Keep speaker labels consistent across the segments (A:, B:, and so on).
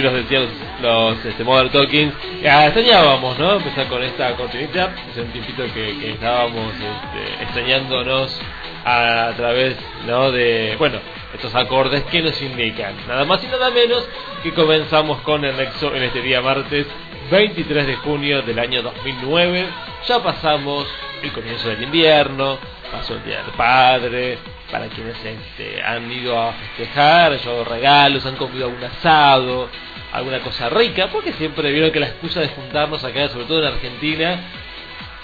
A: los decían los, los este, Modern Talkings. Ya extrañábamos, ¿no? Empezar con esta cortinita, hace un tiempito que, estábamos este, extrañándonos a, través, ¿no? De, bueno, estos acordes que nos indican, nada más y nada menos que comenzamos con el Nexo en este día martes 23 de junio del año 2009. Ya pasamos el comienzo del invierno, pasó el Día del Padre, para quienes este, han ido a festejar, han llevado regalos, han comido algún asado, alguna cosa rica, porque siempre vieron que la excusa de juntarnos acá, sobre todo en Argentina,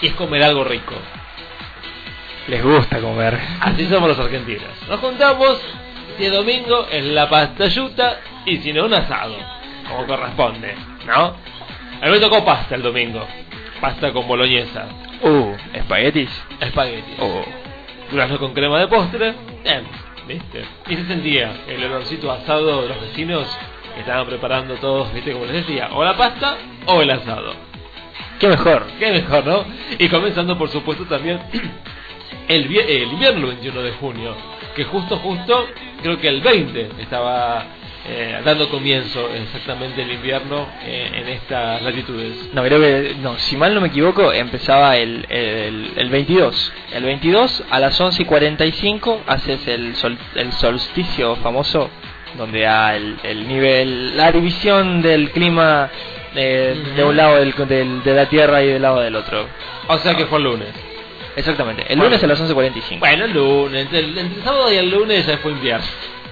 A: es comer algo rico.
B: Les gusta comer.
A: Así somos los argentinos. Nos juntamos, si es domingo, es la pasta yuta, y si no, un asado, como corresponde, ¿no? A mí me tocó pasta el domingo, pasta con boloñesa,
B: Uh, espaguetis.
A: espagueti.
B: Oh.
A: durazno con crema de postre, bien, ¿viste? Y se sentía el olorcito asado de los vecinos estaban preparando todos, ¿viste? Como les decía, o la pasta o el asado.
B: Qué mejor.
A: Qué mejor, ¿no? Y comenzando, por supuesto, también el, el invierno el 21 de junio, que justo, justo, creo que el 20 estaba eh, dando comienzo exactamente el invierno eh, en estas latitudes.
B: No, creo que, no, si mal no me equivoco, empezaba el, el, el 22. El 22 a las 11 y 45 haces el, sol, el solsticio famoso, donde da el, el nivel, la división del clima eh, de un lado del, del- de la Tierra y del lado del otro.
A: O sea que fue el lunes.
B: Exactamente, el
A: Bueno.
B: lunes a las 11.45.
A: Bueno, el lunes, entre el, entre el sábado y el lunes ya fue invierno.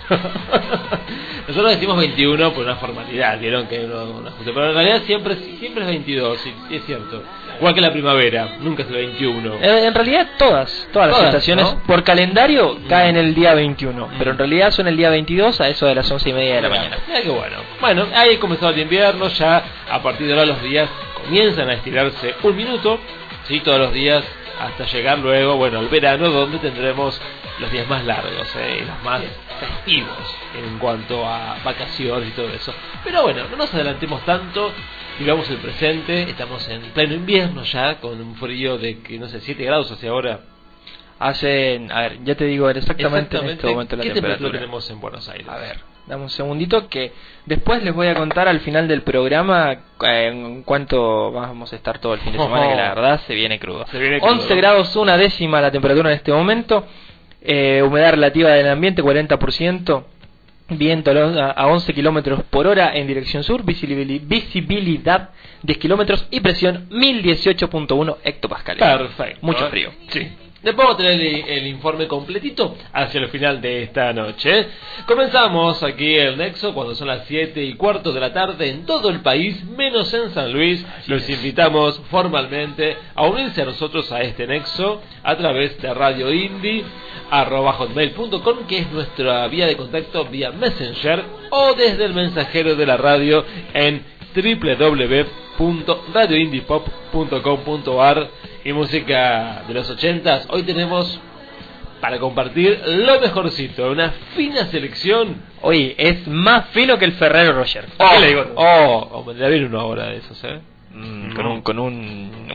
A: Nosotros decimos 21 por una formalidad, vieron que no, no ajuste, pero en realidad siempre siempre es 22, sí, sí es cierto. Igual que la primavera, nunca es el 21.
B: Eh, En realidad todas, todas las
A: Todas,
B: estaciones
A: ¿no?
B: por calendario caen el día 21, pero en realidad son el día 22 a eso de las 11 y media de la mañana.
A: Mira qué bueno. Bueno, ahí comenzó el invierno, ya a partir de ahora los días comienzan a estirarse un minuto, sí, todos los días hasta llegar luego, bueno, al verano donde tendremos los días más largos ¿eh? y los más festivos en cuanto a vacaciones y todo eso. Pero bueno, no nos adelantemos tanto, vivamos el presente, estamos en pleno invierno ya, con un frío de que no sé, 7 grados hacia ahora.
B: Hacen, a ver, ya te digo exactamente, en este momento la
A: ¿Qué
B: temperatura.
A: tenemos en Buenos Aires?
B: A ver, dame un segundito que después les voy a contar al final del programa eh, en cuánto vamos a estar todo el fin de semana, que la verdad se viene crudo.
A: Se viene crudo.
B: 11 grados una décima la temperatura en este momento, eh, humedad relativa del ambiente 40%, viento a a 11 kilómetros por hora en dirección sur, visibili- visibilidad 10 kilómetros y presión 1018.1 hectopascales.
A: Perfecto.
B: Mucho frío.
A: Sí. Después vamos a tener el, el informe completito hacia el final de esta noche. Comenzamos aquí el Nexo cuando son las 7 y cuarto de la tarde en todo el país, menos en San Luis. Los invitamos formalmente a unirse a nosotros a este Nexo a través de Radio Indie, arroba hotmail.com que es nuestra vía de contacto vía Messenger o desde el mensajero de la radio en www.radioindiepop.com.ar y música de los ochentas. Hoy tenemos para compartir lo mejorcito, una fina selección.
B: Oye, es más fino que el Ferrero Roger.
A: Oh,
B: ¿Qué le digo?
A: oh, oh, me viene una hora de esos, ¿eh?
B: Mm, con un, con un,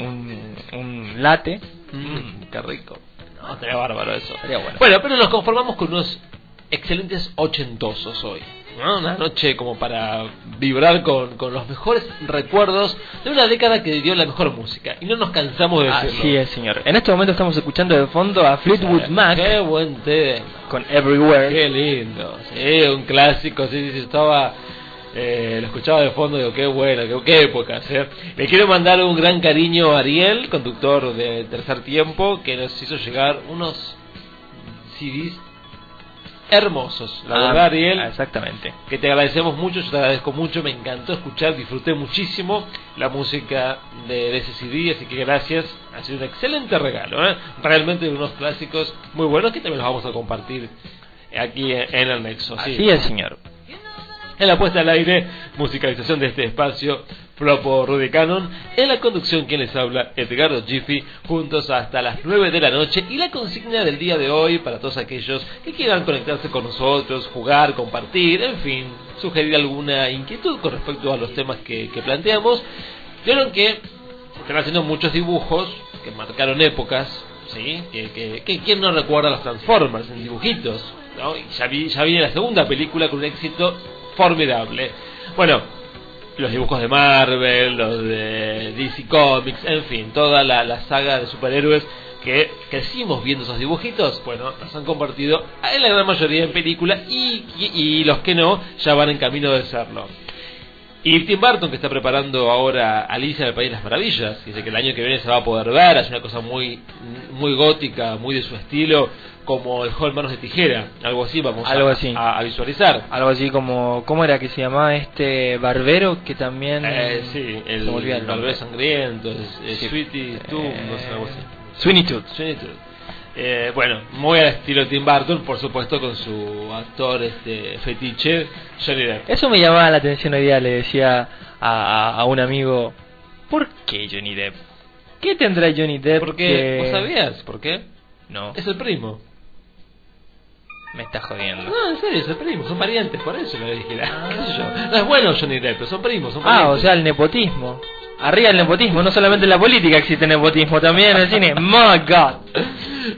B: un, un latte.
A: Mm, qué rico. No, estaría bárbaro eso.
B: Estaría bueno.
A: Bueno, pero nos conformamos con unos excelentes ochentosos hoy. ¿no? Una noche como para vibrar con, con los mejores recuerdos de una década que dio la mejor música. Y no nos cansamos de decirlo.
B: Así es, señor. En este momento estamos escuchando de fondo a Fleetwood Mac
A: Qué buen tema.
B: con Everywhere.
A: Qué lindo. Sí, un clásico. Sí, sí, sí, estaba. eh, lo escuchaba de fondo, digo, qué bueno, qué, qué época. ¿eh? Le quiero mandar un gran cariño a Ariel, conductor de Tercer Tiempo, que nos hizo llegar unos CDs hermosos. La
B: Ah,
A: verdad, Ariel,
B: ah, Exactamente.
A: que te agradecemos mucho, yo te agradezco mucho, me encantó escuchar, disfruté muchísimo la música de, de ese CD, así que gracias, ha sido un excelente regalo, ¿eh? realmente unos clásicos muy buenos que también los vamos a compartir aquí en, en el Nexo. sí.
B: Así es, señor.
A: En la puesta al aire, musicalización de este espacio, Flopo Rudy Cannon. En la conducción, quien les habla, Edgardo Giffy, juntos hasta las 9 de la noche. Y la consigna del día de hoy, para todos aquellos que quieran conectarse con nosotros, jugar, compartir, en fin, sugerir alguna inquietud con respecto a los temas que, planteamos. Vieron que están haciendo muchos dibujos que marcaron épocas, ¿sí? Que, quién no recuerda los Transformers en dibujitos, ¿no? Y ya, vi, ya viene la segunda película con un éxito formidable. Bueno, los dibujos de Marvel, los de DC Comics, en fin, toda la, la saga de superhéroes que crecimos viendo esos dibujitos, bueno, nos han convertido en la gran mayoría en película y, y, los que no ya van en camino de serlo. Y Tim Burton, que está preparando ahora Alicia en el País de las Maravillas, dice que el año que viene se va a poder ver, es una cosa muy, muy gótica, muy de su estilo, como el joven Manos de Tijera, algo así vamos
B: Algo
A: a,
B: así.
A: a- a visualizar.
B: Algo así como, ¿cómo era que se llamaba este barbero que también...
A: Eh, sí, el,
B: el nombre.
A: Barbero Sangriento,
B: Sí.
A: Sweetie Tooth, no sé, algo así.
B: Sweeney Todd.
A: Sweeney Todd. Eh, bueno, muy al estilo Tim Burton, por supuesto, con su actor este fetiche, Johnny Depp.
B: Eso me llamaba la atención hoy día, le decía a, a- a un amigo, ¿por qué Johnny Depp? ¿Qué tendrá Johnny Depp?
A: Porque,
B: que-
A: ¿vos sabías por qué?
B: No,
A: Es el primo.
B: Me está jodiendo.
A: No, en serio, es el primo, son parientes, por eso le dije. ¿Qué sé yo? No es bueno Johnny Depp, pero son primos, son
B: Ah, o
A: parientes.
B: sea, el nepotismo. Arriba el nepotismo, no solamente en la política existe nepotismo, también en el cine. My God.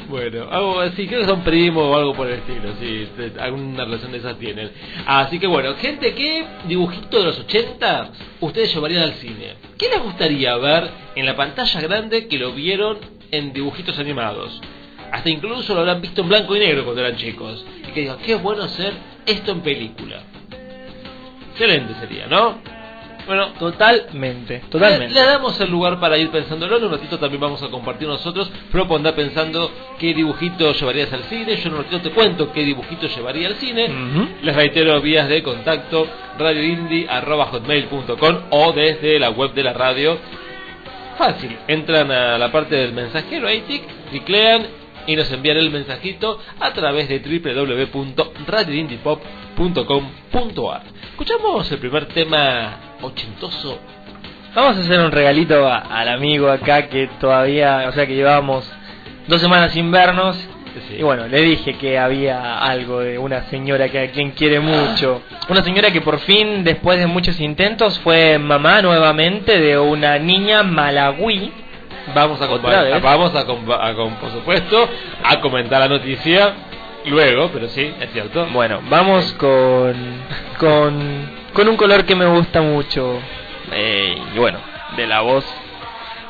A: Bueno, algo así, creo que son primos o algo por el estilo, sí, te- alguna relación de esas tienen. Así que bueno, gente, ¿qué dibujito de los 80 ustedes llevarían al cine? ¿Qué les gustaría ver en la pantalla grande que lo vieron en dibujitos animados? Hasta incluso lo habrán visto en blanco y negro cuando eran chicos. Y que digan, qué bueno hacer esto en película. Excelente sería, ¿no? Bueno,
B: Totalmente, totalmente.
A: le damos el lugar para ir pensándolo. En un ratito también vamos a compartir nosotros. Flopo anda pensando qué dibujito llevarías al cine. Yo en un ratito te cuento qué dibujito llevaría al cine.
B: Ujú.
A: Les reitero vías de contacto radioindie.com o desde la web de la radio. Fácil, entran a la parte del mensajero ATIC, teclean y nos envían el mensajito a través de www.radioindiepop.com.ar. Escuchamos el primer tema ochentoso
B: Vamos a hacer un regalito a- al amigo acá que todavía, o sea que llevábamos dos semanas sin vernos.
A: Sí.
B: Y bueno, le dije que había algo de una señora que a quien quiere mucho. Una señora que por fin, después de muchos intentos, fue mamá nuevamente de una niña malagüí.
A: Vamos a
B: vez.
A: vamos a, compa- a com- por supuesto a comentar la noticia luego, pero sí, es cierto.
B: Bueno, vamos con, con, con un color que me gusta mucho. Eh, y bueno, de la voz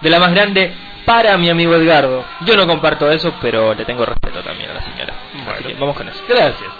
B: de la más grande para mi amigo Edgardo. Yo no comparto eso, pero le tengo respeto también a la señora. Así
A: Bueno.
B: que vamos con eso.
A: Gracias.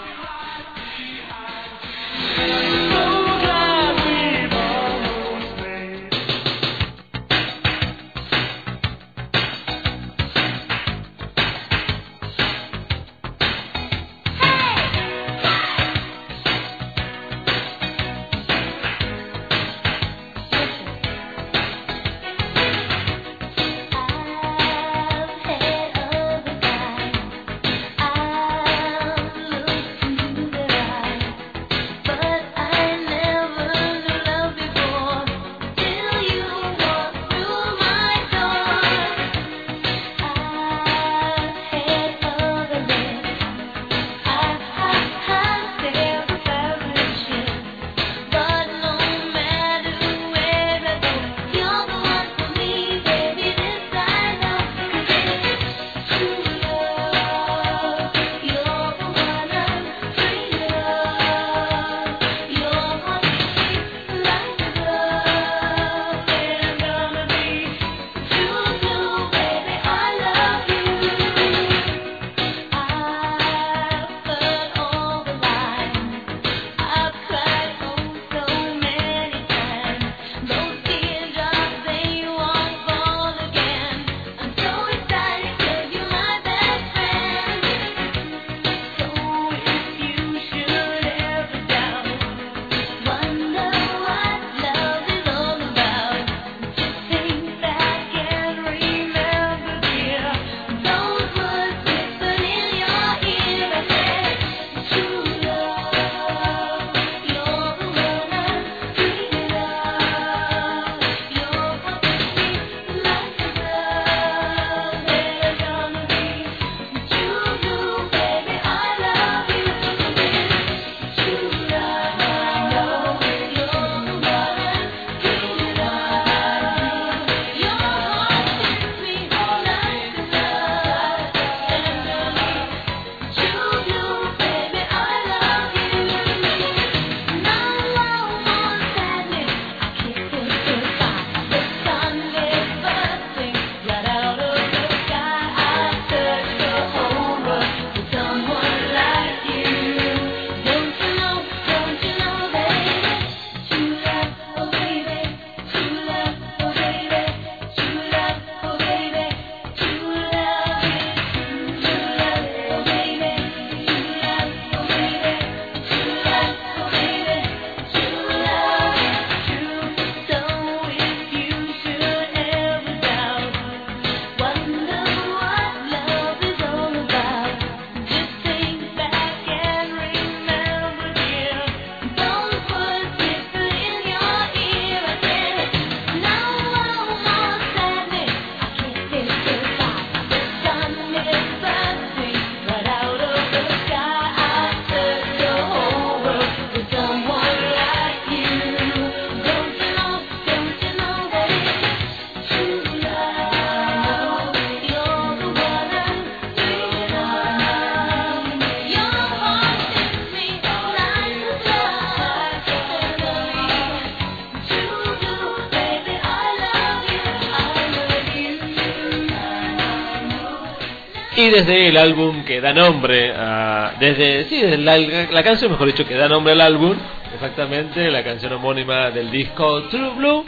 A: Desde el álbum que da nombre a. Desde. Sí, desde la, la canción, mejor dicho, que da nombre al álbum, exactamente, la canción homónima del disco True Blue.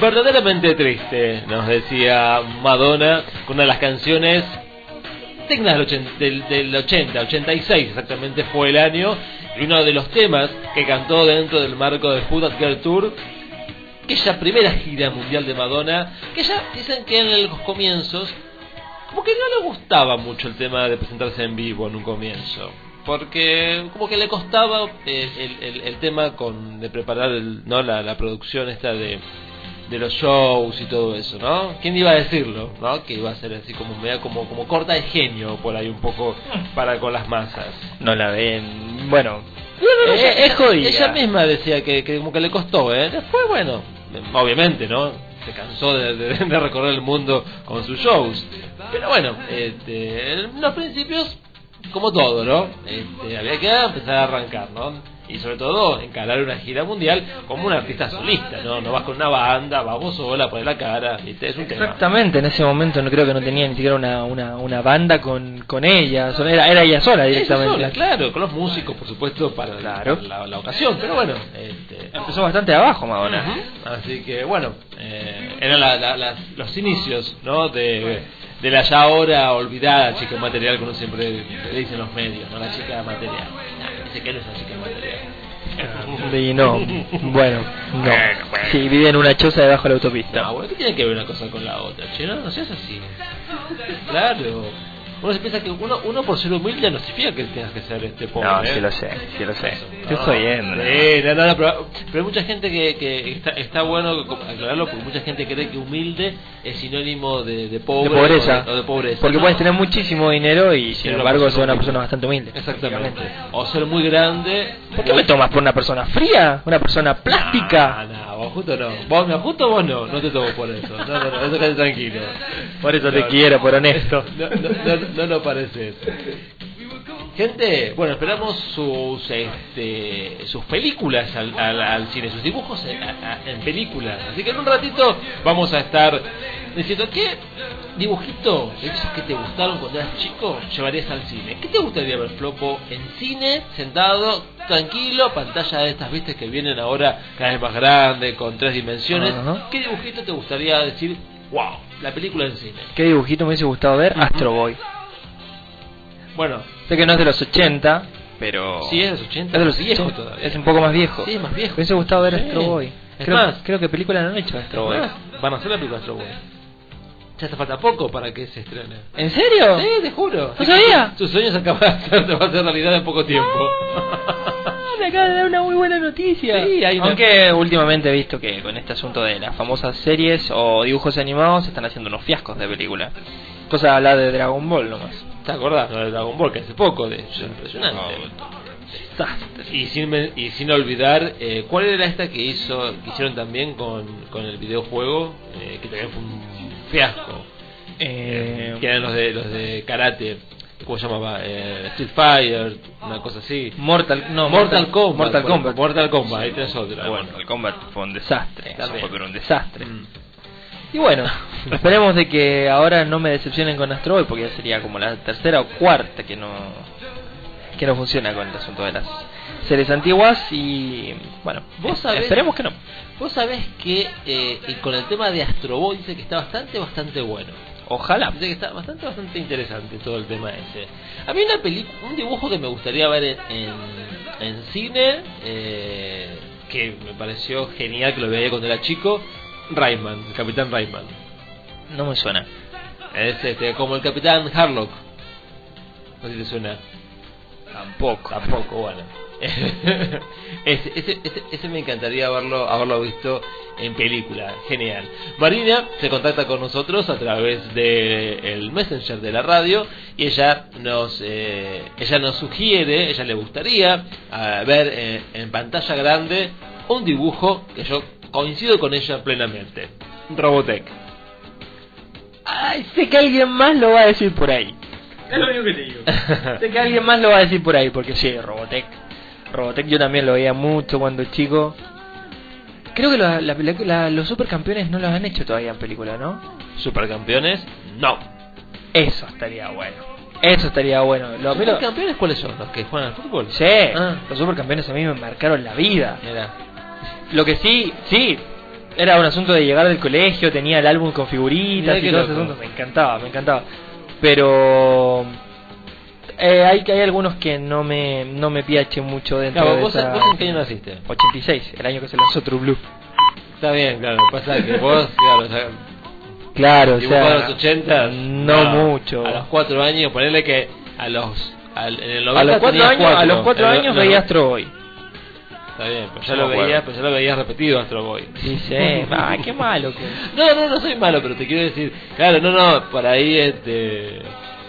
A: Verdaderamente triste, nos decía Madonna, con una de las canciones dignas del 80, del, del 80, 86 exactamente fue el año, y uno de los temas que cantó dentro del marco Food at Girl Tour, aquella primera gira mundial de Madonna, que ya dicen que en los comienzos, como que no le gustaba mucho el tema de presentarse en vivo en un comienzo. Porque como que le costaba el, el, el, tema con de preparar el, no la, la producción esta de, de los shows y todo eso, ¿no? ¿Quién iba a decirlo, no? Que iba a ser así como media como como corta de genio por ahí un poco para con las masas.
B: No la ven. Bueno,
A: No, no,
B: Eh,
A: ella,
B: es jodida.
A: ella misma decía que, que como que le costó, ¿eh? Después, bueno, obviamente, ¿no? Se cansó de, de- de recorrer el mundo con sus shows. Pero bueno, este, en los principios, como todo, ¿no? Este, había que empezar a arrancar, ¿no? Y sobre todo, encarar una gira mundial como un artista solista, ¿no? No vas con una banda, vamos sola, poner la cara, ¿viste? Es un tema.
B: exactamente, en ese momento no creo que no tenía ni siquiera una, una, una banda con, con ella, solo- era, era ella sola
A: Ella
B: directamente.
A: sola, claro, con los músicos, por supuesto, para,
B: Claro.
A: la, la ocasión. Pero bueno, este,
B: Empezó bastante abajo Madonna.
A: Ujú. Así que bueno, eh, eran la- los inicios ¿no? de, de la ya ahora olvidada chica material, como siempre le dicen los medios, ¿no? la chica material. Dice que no es la chica material.
B: Y no, bueno, no. Sí, vive en una choza debajo de la autopista.
A: No, bueno, ¿qué tiene que ver una cosa con la otra? Che, no, no seas así. Claro. Uno se piensa que uno, uno por ser humilde no significa que tengas que ser este pobre.
B: No,
A: ¿eh?
B: sí lo sé, sí lo sé. Estoy
A: No,
B: jodiendo. ¿no?
A: sí, no, no, pero, pero hay mucha gente que, que está, está bueno aclararlo porque mucha gente cree que humilde es sinónimo de, de pobre
B: de pobreza.
A: o de, o de pobreza.
B: Porque puedes tener muchísimo dinero y sin embargo ser una persona bastante humilde.
A: Exactamente. O ser muy grande.
B: ¿Por qué me tomas por una persona fría? ¿Una persona plástica?
A: No, no, vos justo no. Vos, no, justo vos no, no te tomo por eso. No, no, no, eso tranquilo.
B: Por eso te quiero, por honesto.
A: No, no, no, lo pareces. Gente, bueno, esperamos sus este, sus películas al, al, al cine, sus dibujos en, a- a- en películas. Así que en un ratito vamos a estar diciendo qué dibujito de esos que te gustaron cuando eras chico llevarías al cine. ¿Qué te gustaría ver, Flopo? En cine, sentado, tranquilo, pantalla de estas, viste, que vienen ahora cada vez más grande, con tres dimensiones. ¿Qué dibujito te gustaría decir, wow, la película en cine?
B: ¿Qué dibujito me hubiese gustado ver? Astro Boy.
A: Bueno,
B: Sé que no es de los 80, pero...
A: Sí, es de los 80.
B: Es de los
A: viejo
B: 80.
A: todavía.
B: Es un poco más viejo.
A: Sí, es más viejo.
B: Me hubiese gustado ver
A: Sí.
B: Astro Boy.
A: Es
B: Creo,
A: más,
B: creo que película no han hecho Astro Boy.
A: Van a hacer la película Astro Boy. Ya te falta poco para que se estrene.
B: ¿En serio?
A: Sí, te juro.
B: ¿No sabía?
A: Tus sueños acaban de hacer, va a hacer realidad en poco tiempo.
B: Ah, Me acaba de dar una muy buena noticia.
A: Sí, hay una-
B: Aunque últimamente he visto que con este asunto de las famosas series o dibujos animados se están haciendo unos fiascos de película. Cosa habla de Dragon Ball nomás.
A: ¿Te acordás no, de Dragon Ball que hace poco? De hecho, impresionante. Y sin, men- y sin olvidar, eh, ¿cuál era esta que hizo que hicieron también con, con el videojuego? Eh, que también fue un fiasco.
B: Eh,
A: que eran los de los de karate. ¿Cómo se llamaba? Eh, Street Fighter, una cosa así.
B: Mortal, no,
A: Mortal Kombat.
B: Mortal Kombat.
A: Mortal Kombat, ahí tenés otra.
B: Bueno, Mortal Kombat fue un desastre. Eso fue pero un desastre.
A: Mm.
B: Y bueno, esperemos de que ahora no me decepcionen con Astro Boy porque ya sería como la tercera o cuarta que no que no funciona con el asunto de las series antiguas y bueno,
A: Vos sabés-
B: esperemos que no.
A: Vos sabés que eh, y con el tema de Astro Boy dice que está bastante, bastante bueno.
B: Ojalá.
A: Dice que está bastante, bastante interesante todo el tema ese. A mí una película, un dibujo que me gustaría ver en, en, en cine, eh, que me pareció genial que lo veía cuando era chico, Rayman, el Capitán Rayman.
B: No me suena.
A: Es este, como el Capitán Harlock. No sé si te suena.
B: Tampoco.
A: Tampoco, bueno. ese, ese, ese, ese me encantaría haberlo, haberlo visto en película. Genial. Marina se contacta con nosotros a través del el Messenger de la radio y ella nos, eh, ella nos sugiere, ella le gustaría ah, ver eh, en pantalla grande un dibujo que yo coincido con ella plenamente. Robotech.
B: Ay, sé que alguien más lo va a decir por ahí. Es lo único que te digo. sé que alguien más lo va a decir por ahí porque sí, Robotech. Robotech yo también lo veía mucho cuando chico. Creo que la- la- la- los supercampeones no los han hecho todavía en película, ¿no?
A: Supercampeones, no.
B: Eso estaría bueno. Eso estaría bueno. Lo,
A: ¿Los campeones cuáles son? ¿Los que juegan al fútbol?
B: Sí,
A: Ah.
B: los supercampeones a mí me marcaron la vida.
A: Mira.
B: Lo que sí, sí, era un asunto de llegar del colegio, tenía el álbum con figuritas
A: Mirá
B: y
A: qué
B: todo ese
A: loco.
B: asunto, me encantaba, me encantaba. Pero eh, hay, hay algunos que no me, no me piachen mucho dentro
A: Claro,
B: de
A: ¿vos,
B: esa...
A: ¿Vos en qué año naciste?
B: 86, el año que se lanzó True Blue.
A: Está bien, claro. Pasa que vos, claro, o sea,
B: Claro, o sea,
A: a los 80
B: no mucho.
A: A los 4 años, ponerle que a los. Al, en el 90
B: a los cuatro
A: tenías
B: años, a los cuatro años veía Astro Boy.
A: Está bien, pero ya
C: No
A: lo veías, pero ya lo veías repetido Astro Boy.
B: Sí, sí. ah, qué malo que.
A: No, no, no soy malo, pero te quiero decir, claro, no, no, por ahí este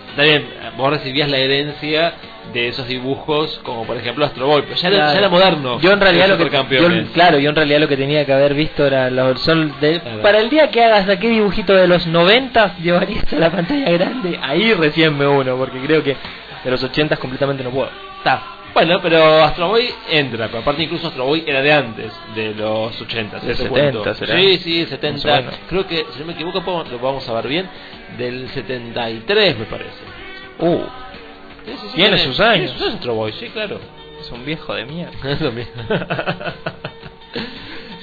A: está bien, vos recibías la herencia de esos dibujos, como por ejemplo Astro Boy, pero ya, era,
B: Claro.
A: ya era moderno.
B: Yo en realidad lo que yo, claro, yo en realidad lo que tenía que haber visto era los son de,
A: Claro.
B: para el día que hagas aquel dibujito de los 90 llevarías a la pantalla grande, ahí recién me uno, porque creo que de los 80 completamente no puedo.
A: Está. Bueno, pero Astro Boy entra, pero aparte incluso Astro Boy era de antes, de los 80.
B: Del
A: te
B: 70
A: cuento.
B: será.
A: Sí, sí, 70.
B: Más o menos.
A: Creo que, si no me equivoco, lo vamos a ver bien, del 73 me parece.
B: Uh,
A: Sí, sí, sí,
B: Tiene sus años.
A: Tiene sus años Astro Boy, sí, claro.
B: es un viejo de mierda.
A: Eso mismo.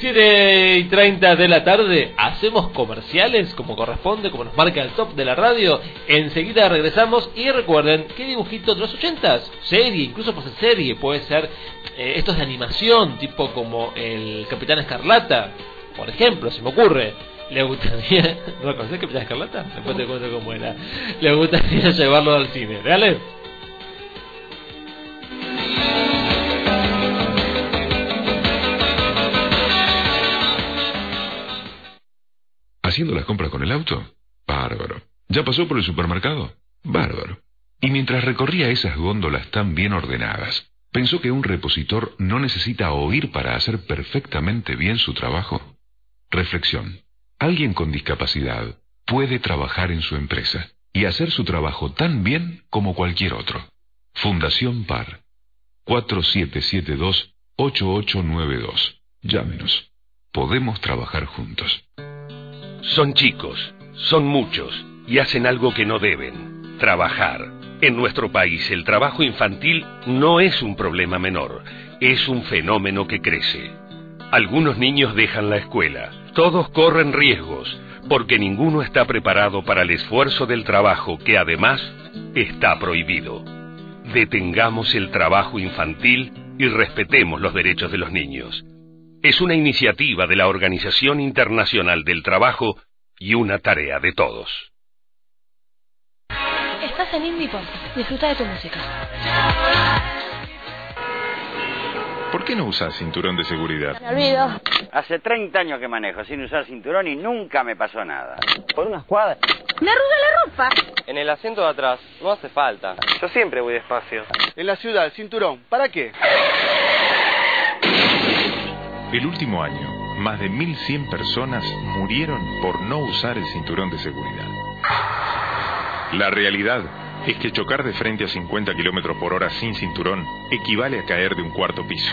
A: 7 y 30 de la tarde, hacemos comerciales como corresponde, como nos marca el top de la radio. Enseguida regresamos y recuerden, ¿qué dibujito de los 80s? Serie, incluso puede ser serie, puede ser eh, estos de animación, tipo como el Capitán Escarlata, por ejemplo, se me ocurre. ¿Le gustaría, ¿no conoces Capitán Escarlata? Después te cuento cómo era. ¿Le gustaría llevarlo al cine? ¿Dale?
C: ¿Haciendo las compras con el auto? Bárbaro. ¿Ya pasó por el supermercado? Bárbaro. Y mientras recorría esas góndolas tan bien ordenadas, ¿pensó que un repositor no necesita oír para hacer perfectamente bien su trabajo? Reflexión. Alguien con discapacidad puede trabajar en su empresa y hacer su trabajo tan bien como cualquier otro. Fundación PAR. 4772-8892. Llámenos. Podemos trabajar juntos.
D: Son chicos, son muchos, y hacen algo que no deben, trabajar. En nuestro país el trabajo infantil no es un problema menor, es un fenómeno que crece. Algunos niños dejan la escuela, todos corren riesgos, porque ninguno está preparado para el esfuerzo del trabajo que además está prohibido. Detengamos el trabajo infantil y respetemos los derechos de los niños. Es una iniciativa de la Organización Internacional del Trabajo y una tarea de todos.
E: Estás en Indie Pop. Disfruta de tu música.
F: ¿Por qué no usas cinturón de seguridad?
E: Me olvido.
G: Hace 30 años que manejo sin usar cinturón y nunca me pasó nada.
H: Por unas cuadras.
E: Me arruga la ropa.
H: En el asiento de atrás, no hace falta. Yo siempre voy despacio.
I: En la ciudad, cinturón, ¿para qué?
F: El último año, más de 1.100 personas murieron por no usar el cinturón de seguridad. La realidad es que chocar de frente a 50 kilómetros por hora sin cinturón equivale a caer de un cuarto piso.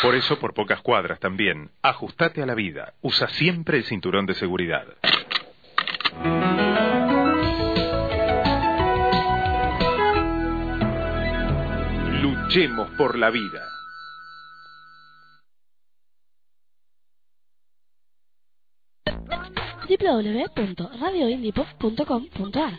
F: Por eso, por pocas cuadras también, ajustate a la vida. Usa siempre el cinturón de seguridad. Luchemos por la vida.
E: www.radioindiepop.com.ar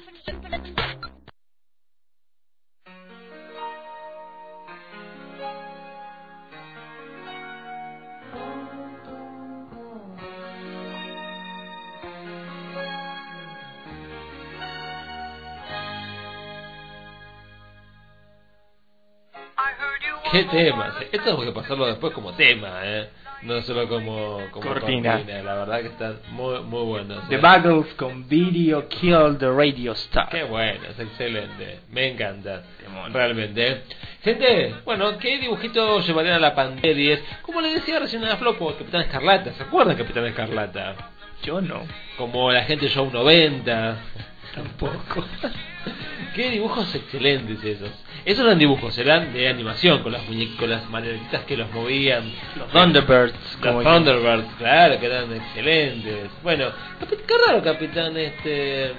A: ¿Qué temas? Esto tengo que pasarlo después como tema, ¿eh? No solo como, como
B: Cortina.
A: La verdad que está muy, muy bueno.
B: The Buggles con Video Kill the Radio Star.
A: Qué bueno, es excelente. Me encanta. Realmente. Gente, bueno, ¿qué dibujito llevarían a la pantalla? Como le decía recién a Flopo, Capitán Escarlata. ¿Se acuerdan Capitán Escarlata?
B: Yo no.
A: Como la gente Show 90.
B: Tampoco.
A: Qué dibujos excelentes esos. Esos eran dibujos, eran de animación, con las con las maneritas que los movían.
B: Los Thunderbirds,
A: Los
B: como
A: Thunderbirds, claro, que eran excelentes. Bueno, qué raro, capitán, este...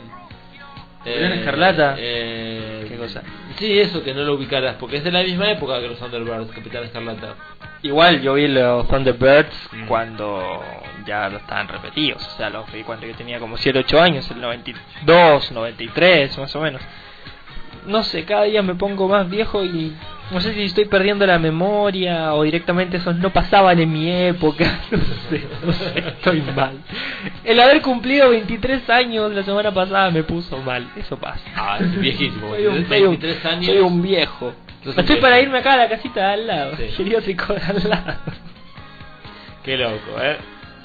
B: Capitán Escarlata.
A: eh,
B: ¿Qué cosa?
A: Sí, eso que no lo ubicarás, porque es de la misma época que los Thunderbirds, Capitán Escarlata.
B: Igual yo vi los Thunderbirds
A: Mm.
B: cuando ya lo estaban repetidos, o sea, los vi cuando yo tenía como 7, 8 años, el 92, 93, más o menos. No sé, cada día me pongo más viejo y no sé si estoy perdiendo la memoria o directamente esos no pasaban en mi época, no sé, no sé, estoy mal. El haber cumplido 23 años la semana pasada me puso mal, eso pasa.
A: Ah, es viejísimo.
B: Soy un, soy un-
A: 23 años.
B: soy un viejo. Estoy
A: viejo.
B: para irme acá a la casita de al lado,
A: Sí.
B: geriátrico de al lado.
A: Qué loco, ¿eh?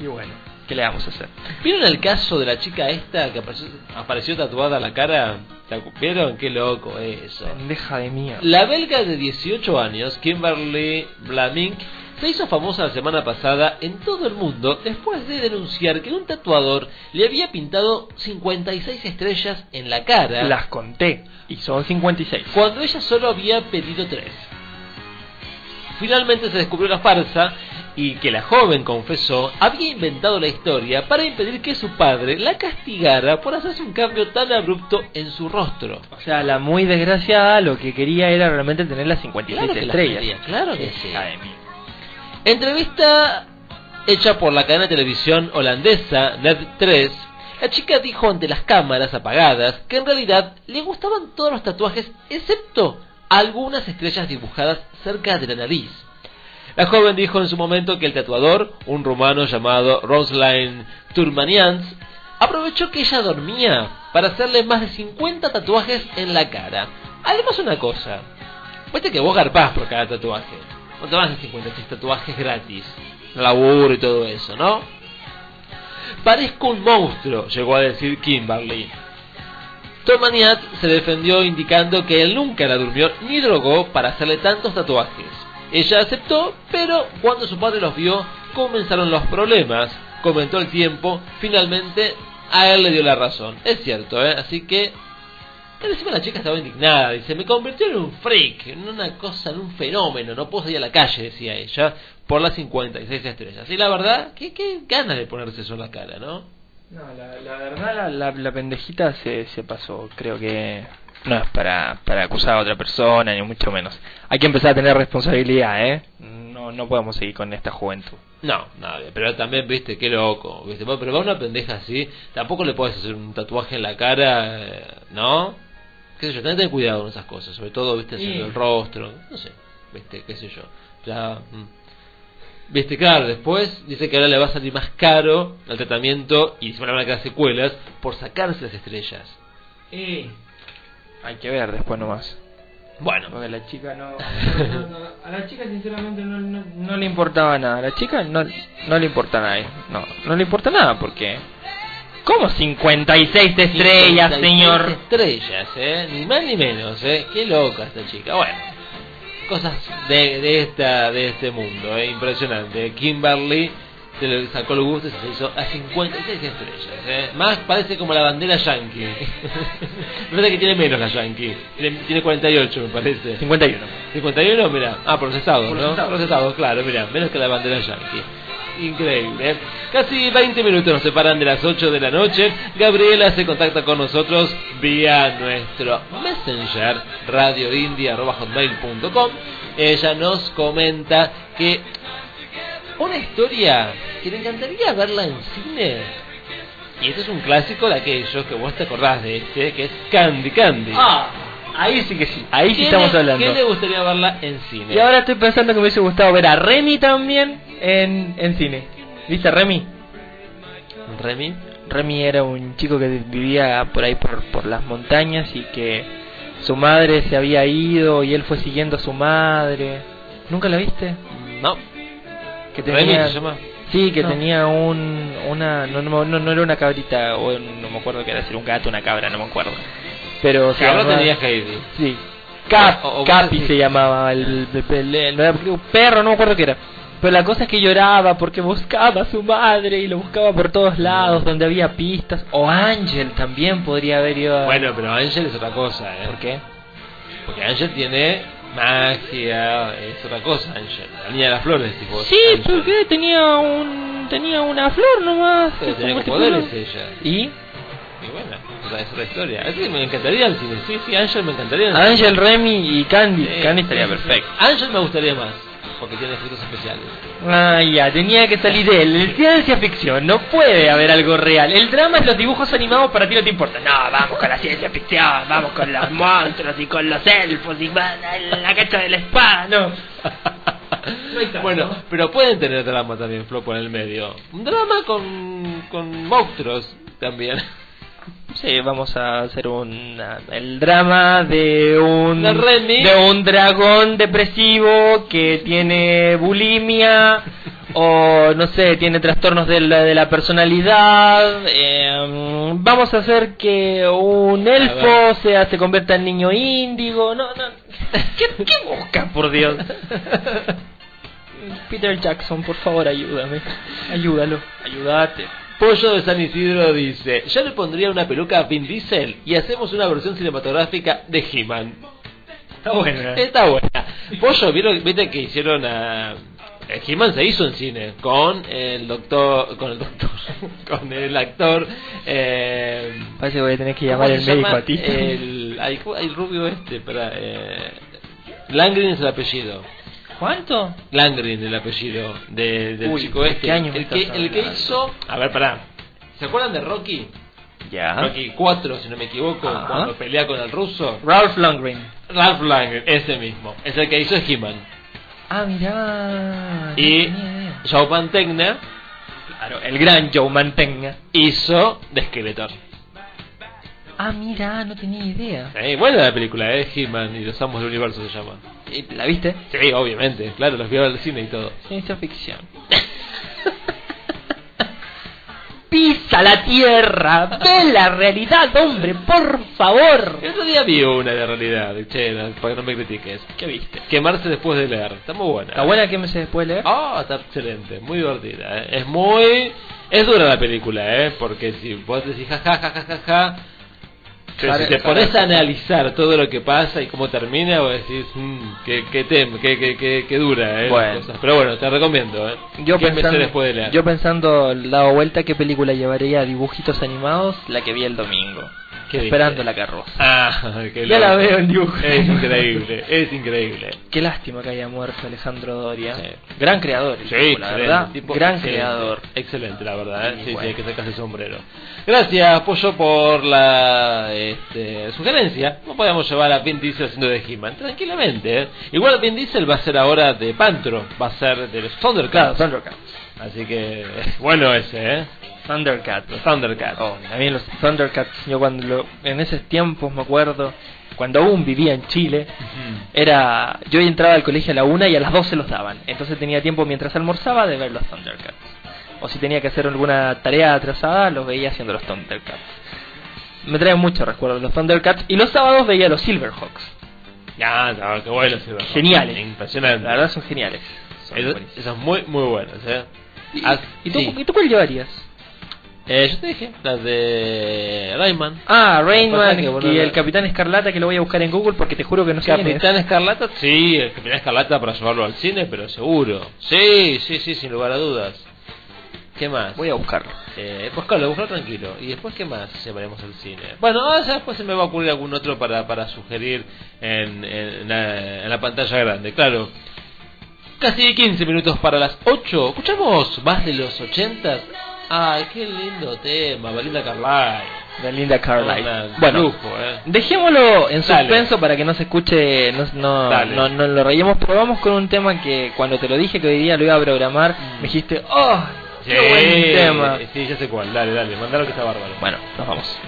B: Y bueno, ¿qué le vamos a hacer?
A: ¿Vieron el caso de la chica esta que apareció, apareció tatuada la cara? ¿La ¿Vieron? Qué loco eso.
B: Pendeja de mierda.
A: La belga de 18 años, Kimberly Blamink, se hizo famosa la semana pasada en todo el mundo después de denunciar que un tatuador le había pintado 56 estrellas en la cara
B: Las conté y son 56.
A: cuando ella solo había pedido 3. Finalmente se descubrió la farsa y que la joven confesó había inventado la historia para impedir que su padre la castigara por hacerse un cambio tan abrupto en su rostro.
B: O sea, la muy desgraciada lo que quería era realmente tener las 56
A: Claro que las
B: estrellas.
A: quería, claro que sí. Entrevista hecha por la cadena de televisión holandesa Net 3, la chica dijo ante las cámaras apagadas que en realidad le gustaban todos los tatuajes excepto algunas estrellas dibujadas cerca de la nariz. La joven dijo en su momento que el tatuador, un rumano llamado Rosline Turmanians, aprovechó que ella dormía para hacerle más de 50 tatuajes en la cara. Además una cosa, Viste que vos garpás por cada tatuaje. No te vas a hacer 56 tatuajes gratis. Laburo y todo eso, ¿no? Parezco un monstruo, llegó a decir Kimberly. Tomaniat se defendió indicando que él nunca la durmió ni drogó para hacerle tantos tatuajes. Ella aceptó, pero cuando su padre los vio, comenzaron los problemas. Comentó el tiempo, finalmente a él le dio la razón. Es cierto, ¿eh? Así que encima la chica estaba indignada, dice, me convirtió en un freak, en una cosa, en un fenómeno, no puedo salir a la calle, decía ella, por las 56 estrellas. Y la verdad, qué, qué ganas de ponerse eso en la cara, ¿no?
B: No, la, la verdad la, la, la pendejita se, se pasó. Creo que no es para, para acusar a otra persona, ni mucho menos. Hay que empezar a tener responsabilidad, ¿eh? No, no podemos seguir con esta juventud.
A: No, nadie, pero también, viste, qué loco, viste, pero va una pendeja así, tampoco le puedes hacer un tatuaje en la cara, eh, ¿no? Qué sé yo, tenés que tener cuidado con esas cosas, sobre todo, viste,
B: Sí.
A: el rostro, no sé, viste, qué sé yo, ya... mm. Viste, claro, después dice que ahora le va a salir más caro el tratamiento y se van a quedar secuelas por sacarse las estrellas.
B: Hay que ver después nomás.
A: Bueno,
B: Porque la chica no, no- no- A la chica sinceramente no, no, no le importaba nada. A la chica no, no le importa nada. No, no le importa nada porque... ¿Cómo 56 estrellas,
A: 56
B: señor?
A: estrellas, ¿eh? Ni más ni menos, ¿eh? Qué loca esta chica. Bueno, cosas de, de esta de este mundo, ¿eh? Impresionante. Kimberly se le sacó el gusto y se hizo a 56 estrellas, ¿eh? Más parece como la bandera yankee. Me parece que tiene menos la yankee. Tiene, tiene 48, me parece.
B: 51.
A: 51, mira. Ah, Por ¿no?
B: los estados,
A: claro, mira. Menos que la bandera yankee. Increíble. ¿eh? Casi 20 minutos nos separan de las 8 de la noche. Gabriela se contacta con nosotros vía nuestro Messenger, radioindia.com. Ella nos comenta que una historia que le encantaría verla en cine. Y este es un clásico de aquellos que vos te acordás de este, que es Candy Candy.
B: Ah, ahí sí que sí. Ahí sí
A: ¿Qué
B: estamos hablando.
A: ¿Qué le gustaría verla en cine?
B: Y ahora estoy pensando que me hubiese gustado ver a Remy también en, en cine. ¿Viste a Remy?
A: Remy.
B: Remy era un chico que vivía por ahí por, por las montañas y que su madre se había ido y él fue siguiendo a su madre. ¿Nunca la viste?
A: No.
B: Que tenía,
A: se llama.
B: Sí, que
A: No.
B: tenía un, una, no, no, no, no era una cabrita, o no me acuerdo que era, si era un gato, una cabra, no me acuerdo. Pero se
A: Cabra
B: llamaba-
A: tenía Heidi.
B: Sí. Cap,
A: O- o- o
B: Capi se llamaba, el- el- no era un perro, no me acuerdo qué era. Pero la cosa es que lloraba porque buscaba a su madre y lo buscaba por todos lados, donde había pistas. O Ángel también podría haber ido a...
A: Bueno, pero Ángel es otra cosa, ¿eh?
B: ¿Por qué?
A: Porque Ángel tiene magia, es otra cosa, Ángel. La niña de las flores, tipo.
B: Sí, porque tenía un tenía una flor nomás.
A: Pero
B: se
A: tenía poderes ella.
B: ¿Y?
A: Y bueno, esa es la historia. Así me encantaría el cine. Sí, sí, Ángel me encantaría. el cine.
B: Ángel, Remy y Candy.
A: Sí,
B: Candy estaría
A: sí,
B: perfecto.
A: sí. Ángel me gustaría más, porque tiene efectos especiales.
B: Ah, ya, tenía que salir de él. El ciencia ficción, no puede haber algo real. El drama es los dibujos animados, para ti no te importa. No, vamos con la ciencia ficción, vamos con los monstruos y con los elfos y la cacha de la espada, no.
A: Bueno, pero pueden tener drama también, Flo, por el medio. Un drama con, con monstruos también.
B: Sí, vamos a hacer un el drama de un
A: De
B: un dragón depresivo que tiene bulimia o no sé, tiene trastornos de la, de la personalidad. eh, vamos a hacer que un elfo sea se convierta en niño índigo. No, no. ¿Qué, qué busca, por Dios? Peter Jackson, por favor, ayúdame. Ayúdalo. Ayúdate.
A: Pollo de San Isidro dice, yo le pondría una peluca a Vin Diesel y hacemos una versión cinematográfica de He-Man.
B: Está buena.
A: Está buena. Pollo, ¿vieron, viste que hicieron a... eh, He-Man se hizo en cine con el doctor, con el doctor, con el actor. Eh,
B: Parece que voy a tener que
A: ¿cómo
B: llamar el médico a ti.
A: El, rubio este, para eh, Langren es el apellido.
B: ¿Cuánto?
A: Langren el apellido de, del
B: Uy,
A: chico
B: ¿de
A: este.
B: qué año
A: el, que, el que hizo. A ver, pará. ¿Se acuerdan de Rocky?
B: Ya.
A: Rocky 4, si no me equivoco,
B: Ajá.
A: cuando pelea con el ruso.
B: Ralph Lundgren.
A: Ralph Langren, ese mismo. Es el que hizo He-Man.
B: Ah, mirá.
A: Y
B: no.
A: Joe Mantegna
B: Claro, el gran Joe Mantegna.
A: hizo de Skeletor.
B: Ah, mira, no tenía idea.
A: Eh, buena la película, ¿eh? He-Man y los amos del universo se llama.
B: ¿Y ¿La viste?
A: Sí, obviamente, claro, los vio al cine y todo.
B: Ciencia ficción. Pisa la tierra, ve la realidad, hombre, por favor.
A: El otro día vi una de realidad, che, no, para que no me critiques.
B: ¿Qué viste?
A: Quemarse después de leer. Está muy buena.
B: ¿Está buena que me se después leer?
A: Ah, está excelente, muy divertida. ¿eh? Es muy... Es dura la película, ¿eh? Porque si vos decís ja ja ja ja ja ja... Pero si te pones a analizar todo lo que pasa y cómo termina, vos decís, mmm, qué, qué, tem, qué, qué, qué, qué dura, ¿eh?
B: Bueno.
A: cosas. Pero bueno, te recomiendo, ¿eh?
B: Yo
A: ¿Qué me sé
B: pensando,
A: después de leer?
B: yo pensando, dado vuelta, ¿qué película llevaría a dibujitos animados? La que vi el domingo.
A: ¿Qué
B: Esperando
A: viste?
B: la carroza.
A: Ah, qué
B: Ya la veo en dibujo.
A: Es increíble, es increíble.
B: Qué lástima que haya muerto Alejandro Doria.
A: Sí.
B: Gran creador, el
A: Sí,
B: tipo, la
A: excelente,
B: verdad.
A: tipo
B: Gran
A: excelente,
B: creador.
A: Excelente, la verdad. ¿eh? Sí, sí,
B: bueno.
A: hay que sacarse el sombrero. Gracias, Pollo, por la este, sugerencia. No podemos llevar a Vin Diesel haciendo de He-Man, tranquilamente. ¿eh? Igual Vin Diesel va a ser ahora de Pantro, va a ser de los Thundercats.
B: Thundercats.
A: Así que, bueno ese, ¿eh?
B: Thundercats.
A: Los Thundercats.
B: Oh, a mí los Thundercats, yo cuando lo- en esos tiempos me acuerdo, cuando aún vivía en Chile, era yo entraba al colegio a la una y a las dos se los daban. Entonces tenía tiempo mientras almorzaba de ver los Thundercats. O si tenía que hacer alguna tarea atrasada, los veía haciendo los Thundercats. Me traen muchos recuerdos los Thundercats. Y los sábados veía los Silverhawks.
A: Ya, no, qué bueno. ¿no?
B: Geniales.
A: Impresionante.
B: La verdad son geniales. Son
A: esos muy, muy buenos, ¿eh?
B: ¿Y,
A: Ah,
B: y tú,
A: sí.
B: ¿Y tú cuál llevarías?
A: Eh, yo te dije, las de Rayman.
B: Ah,
A: bueno,
B: y el Capitán Escarlata que lo voy a buscar en Google porque te juro que no sé es.
A: Capitán Escarlata, sí, el Capitán Escarlata para llevarlo al cine, pero seguro. Sí, sí, sí, sin lugar a dudas. ¿Qué más?
B: Voy a buscarlo.
A: Eh, buscarlo, buscarlo tranquilo. ¿Y después qué más llevaremos al cine? Bueno, ah, ya después se me va a ocurrir algún otro para, para sugerir en, en, la, en la pantalla grande, claro. Casi 15 minutos para las 8. ¿Escuchamos más de los 80? Ay, qué lindo tema, Belinda Carlisle.
B: De Linda Carlisle.
A: Una-
B: Bueno,
A: lujo, eh.
B: dejémoslo en
A: Dale.
B: suspenso para que no se escuche, no, no,
A: Dale.
B: no, no lo rayemos, pero vamos con un tema que cuando te lo dije que hoy día lo iba a programar, me dijiste, ¡oh! ¡Qué buen tema!
A: Sí, ya sé cuál. Dale, dale, mandalo que está bárbaro.
B: Bueno, nos vamos.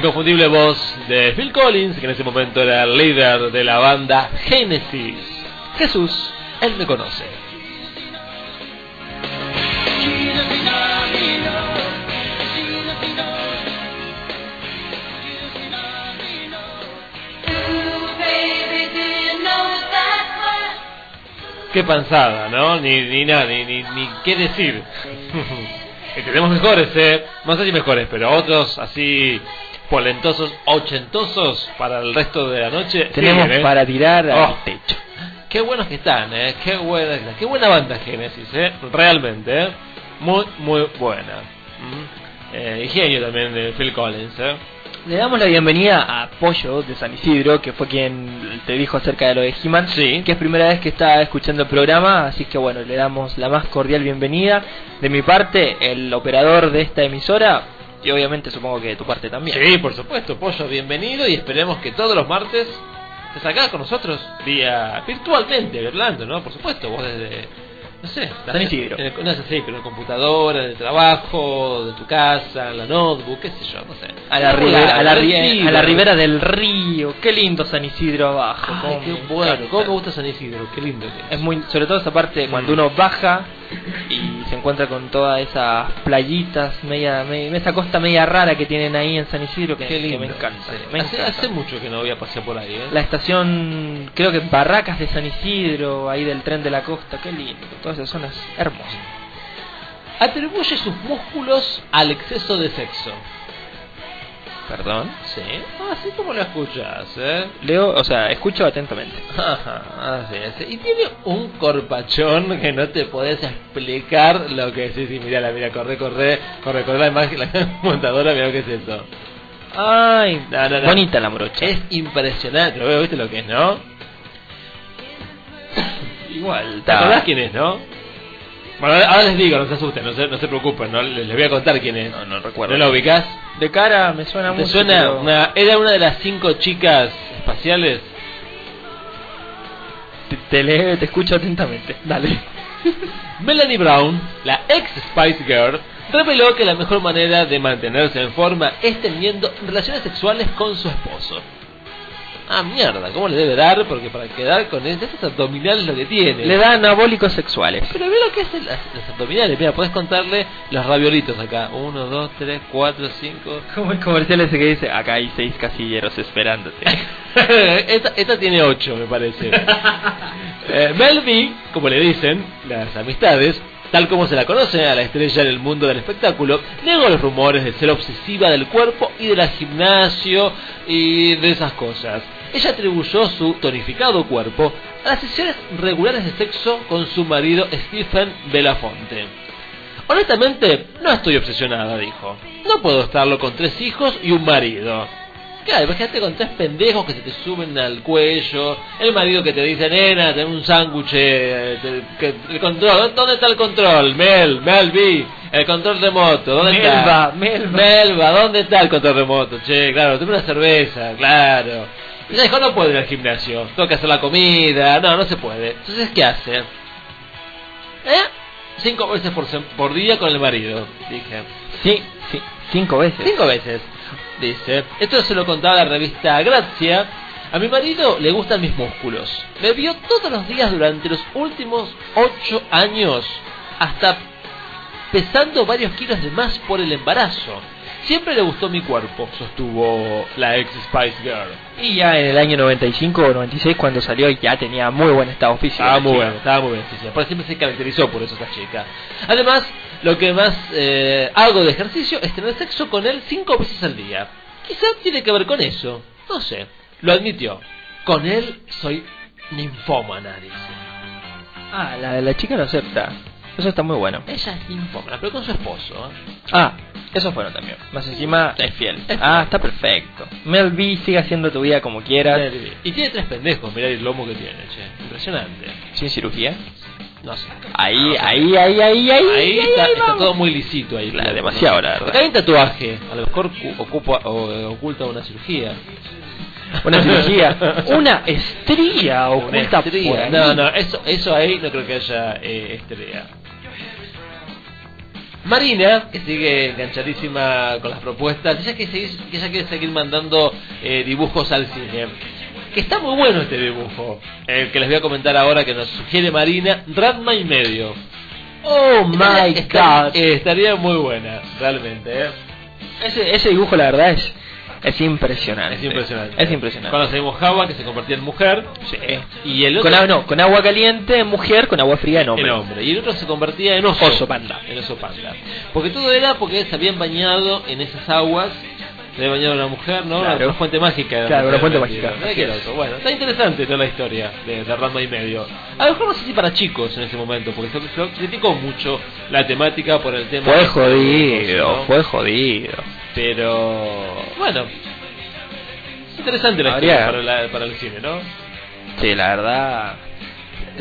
A: Inconfundible voz de Phil Collins, que en ese momento era el líder de la banda Genesis. Jesús, Él me conoce. Qué panzada, ¿no? Ni, ni nada, ni, ni, qué decir. tenemos mejores, ¿eh? No sé mejores, pero otros así polentosos, ochentosos para el resto de la noche.
B: Tenemos
A: ¿eh?
B: para tirar
A: Oh.
B: al techo.
A: Qué buenos que están, ¿eh? Qué buena, qué buena banda Genesis, ¿eh? Realmente, ¿eh? Muy, muy buena. Mm. Eh, genio también de Phil Collins, ¿eh?
B: Le damos la bienvenida a Pollo de San Isidro, que fue quien te dijo acerca de lo de He-Man,
A: Sí.
B: que es primera vez que está escuchando el programa, así que bueno, le damos la más cordial bienvenida. De mi parte, el operador de esta emisora, y obviamente supongo que de tu parte también.
A: Sí, por supuesto, Pollo, bienvenido y esperemos que todos los martes estés acá con nosotros, vía virtualmente, Orlando, ¿no? Por supuesto, vos desde, no sé,
B: San Isidro.
A: en el- no sé, sí, pero en la computadora, en el trabajo, de tu casa, en la notebook, qué sé yo, no sé.
B: A la, ribera, a, la, ri-
A: Sí,
B: a la ribera del río, qué lindo San Isidro abajo.
A: Ay,
B: cómo
A: qué bueno, cómo me gusta San Isidro, qué lindo que es.
B: Es muy, sobre todo esa parte cuando uno baja y se encuentra con todas esas playitas, media, media- esa costa media rara que tienen ahí en San Isidro que,
A: Qué
B: que
A: lindo.
B: me encanta. me
A: hace,
B: encanta.
A: hace mucho que no voy a pasear por ahí, ¿eh?
B: La estación, creo que Barracas de San Isidro, ahí del tren de la costa, qué lindo, todas esas zonas hermosas.
A: Atribuye sus músculos al exceso de sexo.
B: Perdón.
A: Sí, así como lo escuchas, ¿eh?
B: Leo, o sea, escucho atentamente.
A: Ajá, así es. Y tiene un corpachón que no te podés explicar lo que es. Sí, sí, mira, mira, corre, corre, corre, corre la imagen, la montadora, mira qué es eso.
B: Ay,
A: No, no, no.
B: bonita la morocha.
A: Es impresionante, lo veo, ¿viste lo que es, no?
B: igual,
A: ¿Te acordás quién es, no? Bueno, ahora- les digo, no se asusten, no se, no se preocupen, ¿no? Les, les voy a contar quién es.
B: No, no recuerdo.
A: ¿No la ubicás?
B: De cara me suena
A: ¿Te
B: mucho.
A: suena?
B: pero-
A: Una, era una de las cinco chicas espaciales.
B: Te, te leo, te escucho atentamente. Dale.
A: Melanie Brown, la ex Spice Girl, reveló que la mejor manera de mantenerse en forma es teniendo relaciones sexuales con su esposo. Ah, mierda, ¿cómo le debe dar? Porque para quedar con él, estos abdominales lo que tiene.
B: Le da anabólicos sexuales.
A: Pero mira lo que es el- las- los abdominales. Mira, puedes contarle los raviolitos acá. Uno, dos, tres, cuatro, cinco.
B: Como el comercial ese que dice, acá hay seis casilleros esperándote.
A: esta, esta tiene ocho, me parece. eh, Mel B, como le dicen las amistades, tal como se la conoce a la estrella en el mundo del espectáculo, negó los rumores de ser obsesiva del cuerpo y del gimnasio y de esas cosas. Ella atribuyó su tonificado cuerpo a las sesiones regulares de sexo con su marido Stephen Belafonte. Honestamente, no estoy obsesionada, dijo. No puedo estarlo con tres hijos y un marido. Claro, imagínate con tres pendejos que se te suben al cuello, el marido que te dice, nena, ten un sándwich, eh, el control, ¿dónde está el control? Mel, Mel B, el control remoto, ¿dónde está?
B: Melba, Melba.
A: Melba, ¿dónde está el control remoto? Che, claro, tome una cerveza, claro. Y ella dijo, no puedo ir al gimnasio, tengo que hacer la comida, no, no se puede. Entonces, ¿qué hace? ¿Eh? Cinco veces por, sem- por día con el marido, dije.
B: Sí, sí, cinco veces.
A: Cinco veces, dice. Esto se lo contaba la revista Grazia. A mi marido le gustan mis músculos. Me vio todos los días durante los últimos ocho años, hasta pesando varios kilos de más por el embarazo. Siempre le gustó mi cuerpo, sostuvo la ex Spice Girl.
B: Y ya en el año 95 o 96 cuando salió ya tenía muy buen estado físico.
A: Estaba muy bueno, estaba muy bien. Sí, sí. Aparte siempre se caracterizó por eso esta chica. Además, lo que más eh, hago de ejercicio es tener sexo con él cinco veces al día. Quizá tiene que ver con eso. No sé. Lo admitió. Con él soy ninfómana, dice.
B: Ah, la, la chica lo acepta. Eso está muy bueno.
A: Ella es ninfómana, pero con su esposo. ¿eh?
B: Ah, eso es bueno también. Más encima es fiel.
A: Es
B: Ah, está perfecto. Mel B sigue haciendo tu vida como quieras.
A: Y tiene tres pendejos, mirá el lomo que tiene, che. Impresionante.
B: Sin cirugía.
A: No sé.
B: Ahí, ahí, ahí, ahí, ahí.
A: Ahí está, está todo muy lisito ahí.
B: Claro, demasiado, la verdad.
A: Acá hay un tatuaje. A lo mejor cu- ocupa, o, eh, oculta una cirugía.
B: Una cirugía. Una estría
A: Una
B: oculta
A: estría.
B: por ahí.
A: No, no, eso, eso ahí no creo que haya eh, estría. Marina, que sigue enganchadísima con las propuestas, ella que, seguir- ella quiere seguir mandando eh, dibujos al cine. Que está muy bueno este dibujo, el que les voy a comentar ahora que nos sugiere Marina, Ratma y medio.
B: Oh my
A: Estaría-
B: god.
A: eh, estaría muy buena, realmente. ¿eh?
B: Ese, ese dibujo, la verdad, es, es impresionante.
A: Es impresionante.
B: Es impresionante.
A: Cuando se dibujaba que se convertía en mujer.
B: Sí.
A: Y el otro
B: Con, agua- no, con agua caliente, mujer, con agua fría, en hombre.
A: en hombre. Y el otro se convertía en oso.
B: Oso panda.
A: En oso panda. Porque todo era porque se habían bañado en esas aguas. Se había bañado una mujer, ¿no?
B: Claro.
A: Una fuente mágica.
B: Claro, una fuente mágica. Es.
A: Bueno, está interesante toda la historia de, de y medio. A lo mejor no sé si para chicos en ese momento, porque se, se criticó mucho la temática por el tema.
B: Fue
A: de-
B: jodido,
A: ¿no?
B: fue jodido.
A: Pero bueno, interesante la
B: Habría-
A: historia para, la- para el cine, ¿no?
B: Sí, la verdad.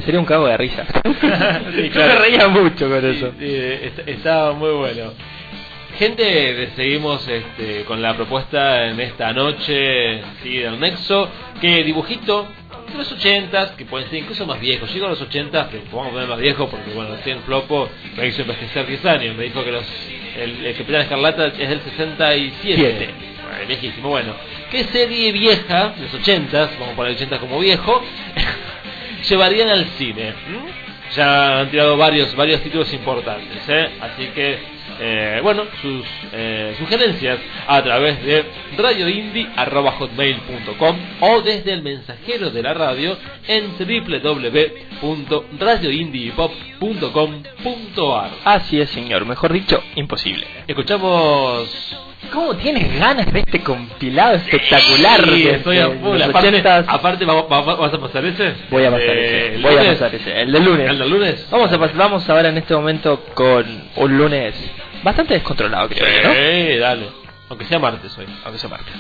B: Sería un cago de risa.
A: Sí,
B: Yo me reía mucho con eso.
A: Sí, est- estaba muy bueno. Gente, seguimos este, con la propuesta en esta noche sí, del Nexo, que dibujito de los 80 que pueden ser incluso más viejos. Llego a los 80 pero vamos a poner más viejo porque bueno, recién Flopo me hizo envejecer 10 años. Me dijo que los, el, el Capitán Escarlata es del 67.
B: Siete.
A: Bueno, viejísimo. Bueno, ¿qué serie vieja, de los 80 vamos a poner 80 como viejo, llevarían al cine? ¿Mm? Ya han tirado varios varios títulos importantes, ¿eh? Así que, eh, bueno, sus eh, sugerencias a través de radioindie.com o desde el mensajero de la radio en www.radioindiepop.com.ar
B: Así es, señor. Mejor dicho, imposible.
A: Escuchamos...
B: ¿Cómo tienes ganas de este compilado espectacular?
A: Sí, estoy a full. Aparte,
B: 80s?
A: aparte ¿va- va- va- ¿vas a pasar ese?
B: Voy a pasar
A: Eh,
B: ese.
A: ¿el
B: Voy a pasar ese. El del lunes.
A: ¿El del lunes?
B: Vamos a pas- vamos ahora en este momento con un lunes bastante descontrolado, creo yo, ¿no?
A: Sí, dale. Aunque sea martes hoy.
B: Aunque sea martes.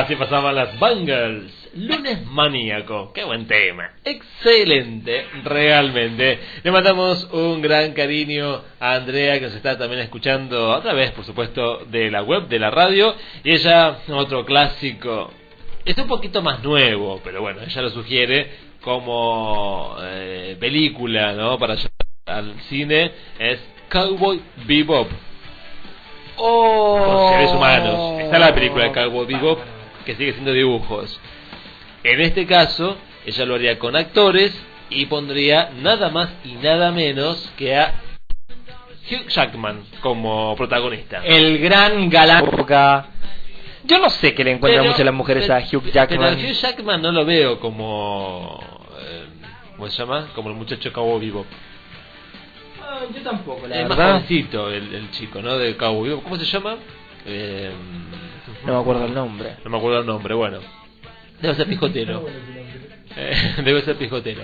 A: Así pasaban las Bangles. Lunes maníaco. Qué buen tema. Excelente, realmente. Le mandamos un gran cariño a Andrea que nos está también escuchando a través, por supuesto, de la web, de la radio. Y ella, otro clásico. Es un poquito más nuevo, pero bueno, ella lo sugiere como eh, película, ¿no? Para llevar al cine. Es Cowboy Bebop.
B: Oh.
A: Con seres humanos. Está la película de Cowboy Bebop que sigue siendo dibujos. En este caso, ella lo haría con actores y pondría nada más y nada menos que a Hugh Jackman como protagonista.
B: El gran galán. Yo no sé qué le encuentran mucho las mujeres
A: pero-
B: a Hugh Jackman.
A: Pero Hugh Jackman no lo veo como. eh, ¿Cómo se llama? Como el muchacho Cowboy Bebop.
B: yo tampoco, la
A: Es más
B: verdad.
A: jovencito el, el chico, ¿no? De Cowboy Bebop. ¿Cómo se llama? Eh,
B: No me acuerdo el nombre.
A: No me acuerdo el nombre, bueno. Debe ser pijotero. Eh, debe ser pijotero.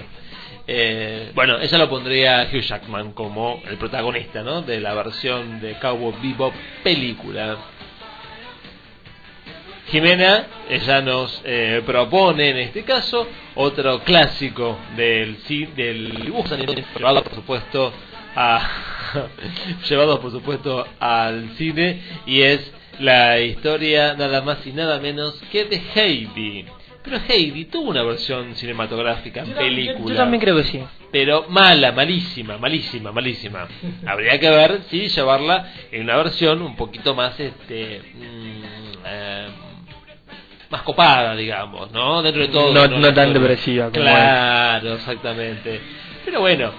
A: Eh, bueno, ella lo pondría Hugh Jackman como el protagonista, ¿no? De la versión de Cowboy Bebop película. Jimena, ella nos eh, propone en este caso otro clásico del del dibujo animado, llevado por supuesto a llevado por supuesto al cine y es la historia nada más y nada menos que de Heidi. Pero Heidi tuvo una versión cinematográfica en película.
B: Yo también creo que sí.
A: Pero mala, malísima, malísima, malísima. Habría que ver si llevarla en una versión un poquito más, este, mm, eh, más copada, digamos, ¿no? Dentro de todo.
B: No- no tan depresiva como
A: Claro, exactamente. Pero bueno,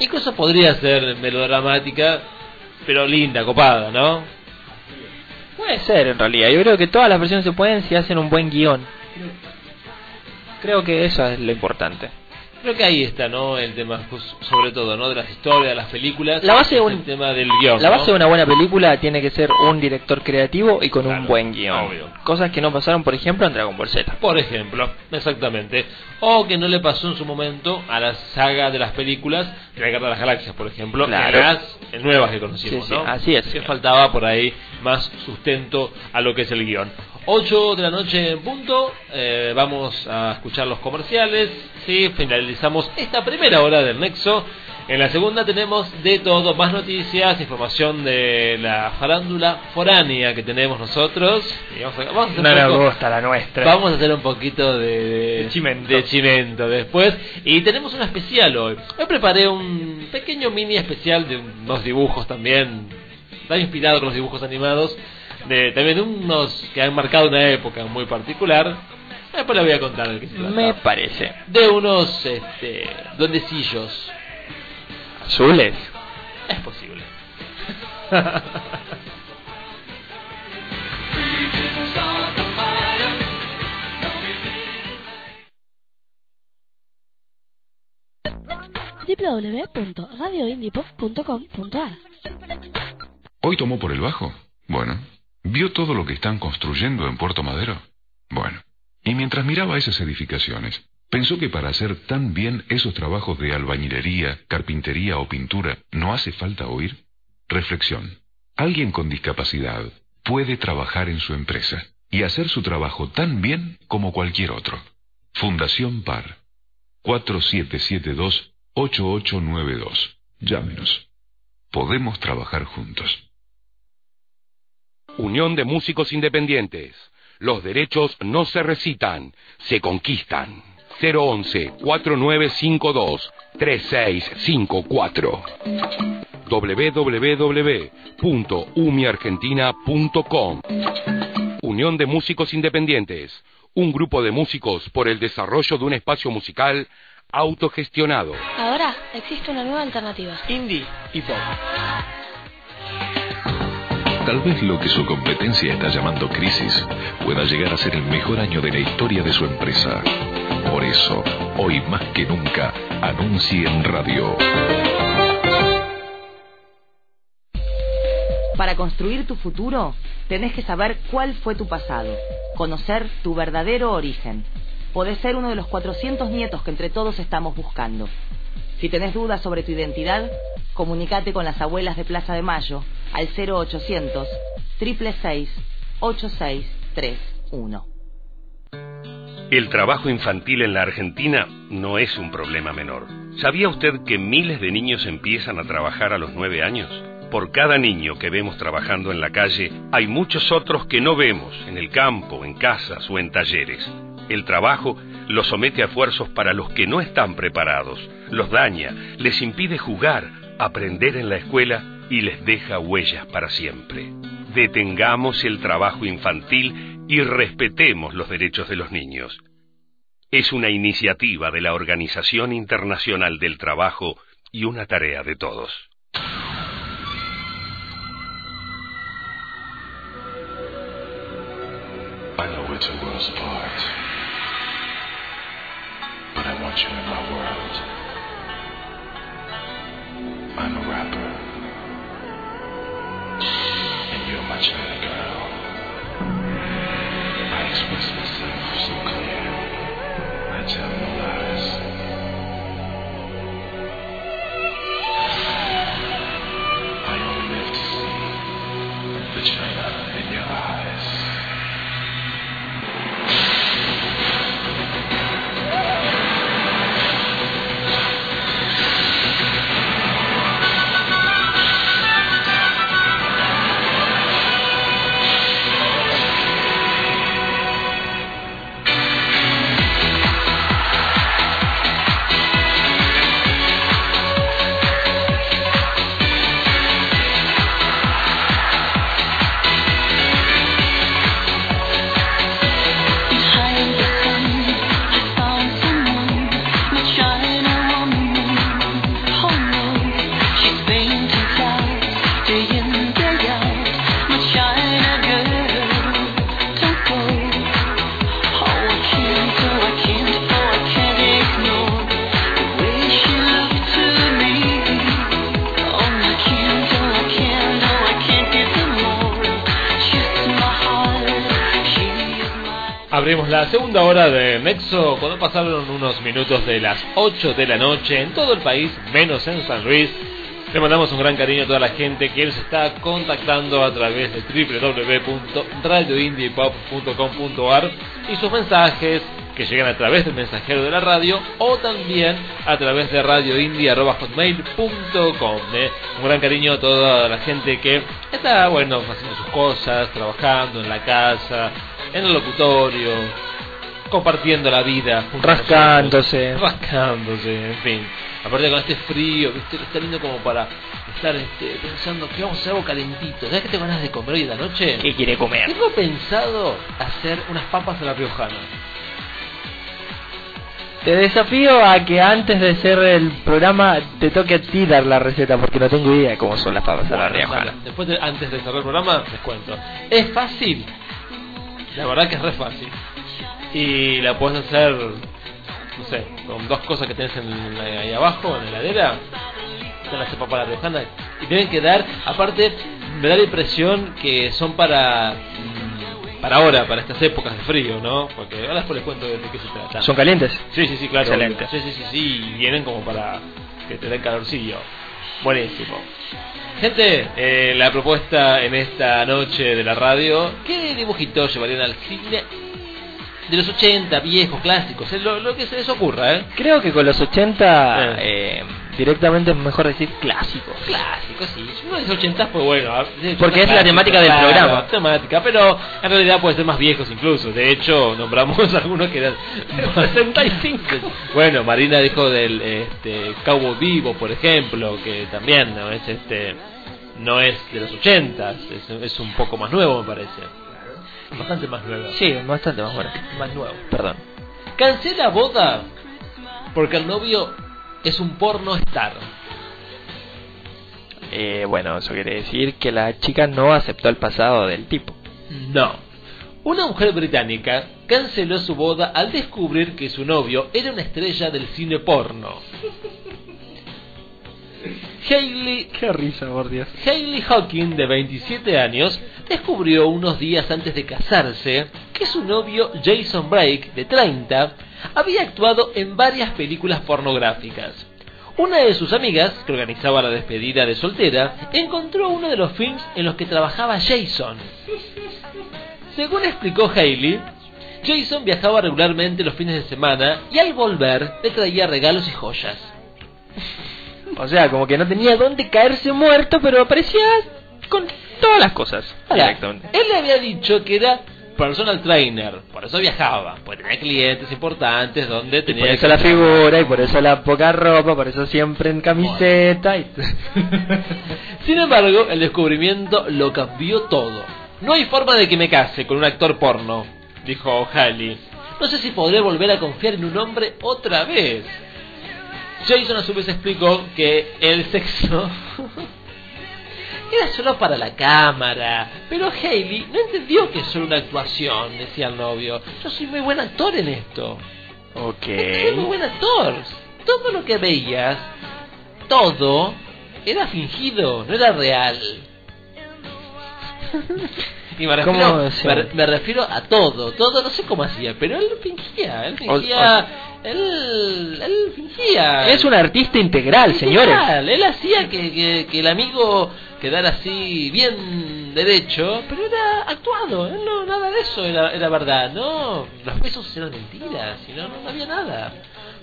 A: incluso podría ser melodramática, pero linda, copada, ¿no?
B: Puede ser en realidad. Yo creo que todas las versiones se pueden si hacen un buen guion. Creo que eso es lo importante.
A: Creo que ahí está, ¿no? El tema, pues, sobre todo, ¿no? De las historias, de las películas.
B: La base de un-
A: el tema del guion.
B: La
A: ¿no?
B: base de una buena película tiene que ser un director creativo y con un buen guion.
A: obvio.
B: Cosas que no pasaron, por ejemplo, en Dragon Ball Z.
A: Por ejemplo, exactamente. O que no le pasó en su momento a la saga de las películas de la Guerra de las Galaxias, por ejemplo,
B: Claro.
A: las nuevas que conocimos,
B: Sí, sí,
A: ¿no?
B: así es,
A: Que faltaba por ahí más sustento a lo que es el guion. 8 de la noche en punto, eh, vamos a escuchar los comerciales, sí, finalizamos esta primera hora del Nexo. En la segunda tenemos de todo, más noticias, información de la farándula foránea que tenemos nosotros. Y vamos a, vamos a hacer
B: No
A: un
B: nos
A: poco-
B: gusta la nuestra.
A: Vamos a hacer un poquito de, de,
B: De chimento.
A: de chimento después. Y tenemos una especial hoy. Hoy preparé un pequeño mini especial de unos dibujos también. Está inspirado con los dibujos animados. De, también unos que han marcado una época muy particular. Después le voy a contar de qué se trata.
B: Me parece.
A: De unos este, duendecillos.
B: Azules.
A: Es posible.
E: www.radioindipop.com.ar
C: ¿Hoy tomó por el bajo? Bueno. ¿Vio todo lo que están construyendo en Puerto Madero? Bueno. Y mientras miraba esas edificaciones, pensó que para hacer tan bien esos trabajos de albañilería, carpintería o pintura, no hace falta oír. Reflexión. Alguien con discapacidad puede trabajar en su empresa y hacer su trabajo tan bien como cualquier otro. Fundación PAR. 4772-8892. Llámenos. Podemos trabajar juntos.
D: Unión de Músicos Independientes. Los derechos no se recitan, se conquistan. 011-4952-3654. www.umiargentina.com Unión de Músicos Independientes. Un grupo de músicos por el desarrollo de un espacio musical autogestionado.
E: Ahora existe una nueva alternativa.
B: Indie y pop.
C: Tal vez lo que su competencia está llamando crisis pueda llegar a ser el mejor año de la historia de su empresa. Por eso, hoy más que nunca, anuncie en radio.
J: Para construir tu futuro, tenés que saber cuál fue tu pasado, conocer tu verdadero origen. Podés ser uno de los 400 nietos que entre todos estamos buscando. Si tenés dudas sobre tu identidad, comunícate con las abuelas de Plaza de Mayo al 0800 666 8631.
D: El trabajo infantil en la Argentina no es un problema menor. ¿Sabía usted que miles de niños empiezan a trabajar a los nueve años? Por cada niño que vemos trabajando en la calle, hay muchos otros que no vemos, en el campo, en casas o en talleres. El trabajo los somete a esfuerzos para los que no están preparados, los daña, les impide jugar, aprender en la escuela y les deja huellas para siempre. Detengamos el trabajo infantil y respetemos los derechos de los niños. Es una iniciativa de la Organización Internacional del Trabajo y una tarea de todos.
K: I know my world. Rapper, and you're my China girl. I express myself
A: segunda hora de Nexo cuando pasaron unos minutos de las 8 de la noche en todo el país, menos en San Luis. Le mandamos un gran cariño a toda la gente que nos está contactando a través de www.radioindiepop.com.ar y sus mensajes que llegan a través del mensajero de la radio o también a través de radioindie.hotmail.com ¿eh? Un gran cariño a toda la gente que está, bueno, haciendo sus cosas, trabajando en la casa, en el locutorio, compartiendo la vida,
B: Rascándose.
A: rascándose, en fin. Aparte con este frío, ¿viste? está lindo como para estar este, pensando que vamos a hacer algo calentito. ¿Sabes qué tengo ganas de comer hoy de la noche?
B: ¿Qué quiere comer?
A: Tengo pensado hacer unas papas a la riojana.
B: Te desafío a que antes de hacer el programa te toque a ti dar la receta porque no tengo idea de cómo son las papas a la riojana.
A: Después de- antes de cerrar el programa, les cuento. Es fácil. La verdad que es re fácil. Y la puedes hacer, no sé, con dos cosas que tenés en la- ahí abajo, en la heladera. Te las haces para la. Y deben quedar, aparte, me da la impresión que son para mm, para ahora, para estas épocas de frío, ¿no? Porque ahora después les cuento de, qué se trata.
B: ¿Son calientes?
A: Sí, sí, sí, claro.
B: Excelente.
A: Sí, sí, sí, sí, y vienen como para que te den calorcillo. Buenísimo. Gente, eh, la propuesta en esta noche de la radio, ¿qué dibujitos llevarían al cine? De los 80, viejos, clásicos, eh, lo, lo que se les ocurra, ¿eh?
B: Creo que con los 80 eh, directamente es mejor decir clásicos.
A: Clásicos, sí. Uno dice 80, pues bueno. ah, de
B: Porque es la temática del
A: claro,
B: programa.
A: temática, pero en realidad puede ser más viejos incluso. De hecho, nombramos algunos que eran 65. Bueno, Marina dijo del este, Cowboy Vivo, por ejemplo, que también no es este no es de los 80, es, es un poco más nuevo, me parece. Bastante más nuevo.
B: Sí, bastante más bueno.
A: Más nuevo.
B: Perdón.
A: Cancela boda porque el novio es un porno star.
B: Eh, bueno, eso quiere decir que la chica no aceptó el pasado del tipo.
A: No. Una mujer británica canceló su boda al descubrir que su novio era una estrella del cine porno. Hailey,
B: Qué risa, por Dios.
A: Hailey Hawking, de 27 años, descubrió unos días antes de casarse que su novio Jason Blake, de 30, había actuado en varias películas pornográficas. Una de sus amigas, que organizaba la despedida de soltera, encontró uno de los films en los que trabajaba Jason. Según explicó Hailey, Jason viajaba regularmente los fines de semana y al volver le traía regalos y joyas.
B: O sea, como que no tenía dónde caerse muerto, pero aparecía con todas las cosas.
A: Ahora,
B: directamente.
A: él le había dicho que era personal trainer, por eso viajaba, porque tenía clientes importantes donde
B: Y
A: tenía
B: por eso la figura, y por eso la poca ropa, por eso siempre en camiseta. Y...
A: Sin embargo, el descubrimiento lo cambió todo. No hay forma de que me case con un actor porno, dijo Halley. No sé si podré volver a confiar en un hombre otra vez. Jason a su vez explicó que el sexo era solo para la cámara. Pero Haley no entendió que es solo una actuación, decía el novio. Yo soy muy buen actor en esto.
B: Ok.
A: Soy muy buen actor. Todo lo que veías, todo, era fingido, no era real. Y me refiero,
B: ¿Cómo se-
A: me, me refiero a todo, todo, no sé cómo hacía, pero él fingía, él fingía, él, él fingía.
B: Es un artista integral, señores.
A: Integral, Él hacía que, que, que el amigo quedara así bien derecho, pero era actuado, él no, nada de eso era, era verdad, no, los besos eran mentiras, y no, no había nada.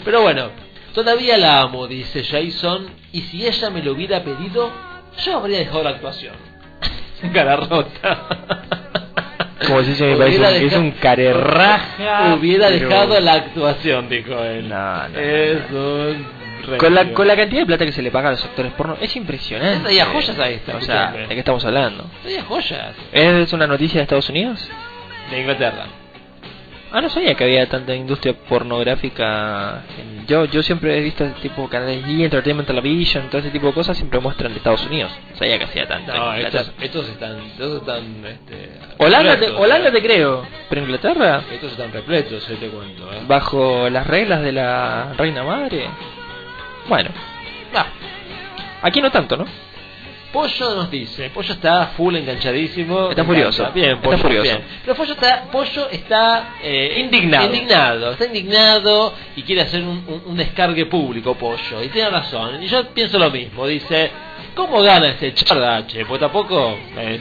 A: Pero bueno, todavía la amo, dice Jason, y si ella me lo hubiera pedido, yo habría dejado la actuación. Cara rota.
B: Como si se me parece
A: Hubiera
B: un- es un carerraja.
A: Hubiera
B: pero-
A: dejado la actuación, dijo él.
B: No, no,
A: es un
B: Con la, con la cantidad de plata que se le paga a los actores porno, es impresionante.
A: Traía joyas a este,
B: O sea. ¿de qué estamos hablando?
A: Traía joyas.
B: ¿Es una noticia de Estados Unidos?
A: De Inglaterra.
B: Ah, no sabía que había tanta industria pornográfica. Yo yo siempre he visto este tipo canales E! Entertainment Television, todo ese tipo de cosas siempre muestran de Estados Unidos. Sabía que hacía tanto. en
A: No, estos, estos están, estos están, este,
B: Holanda, te, Holanda
A: ¿eh?
B: te creo, pero Inglaterra,
A: Estos están repletos, yo te cuento, ¿eh?
B: bajo las reglas de la reina madre. Bueno,
A: Ah,
B: aquí no tanto, ¿no?
A: Pollo nos dice, Pollo está full enganchadísimo.
B: Está furioso.
A: encanta. Bien,
B: Está furioso.
A: bien. Pero Pollo está, Pollo está eh,
B: Indignado.
A: indignado, está indignado y quiere hacer un, un- un descargue público, Pollo. Y tiene razón. Y yo pienso lo mismo. Dice, ¿cómo gana este chardache? Pues tampoco... eh,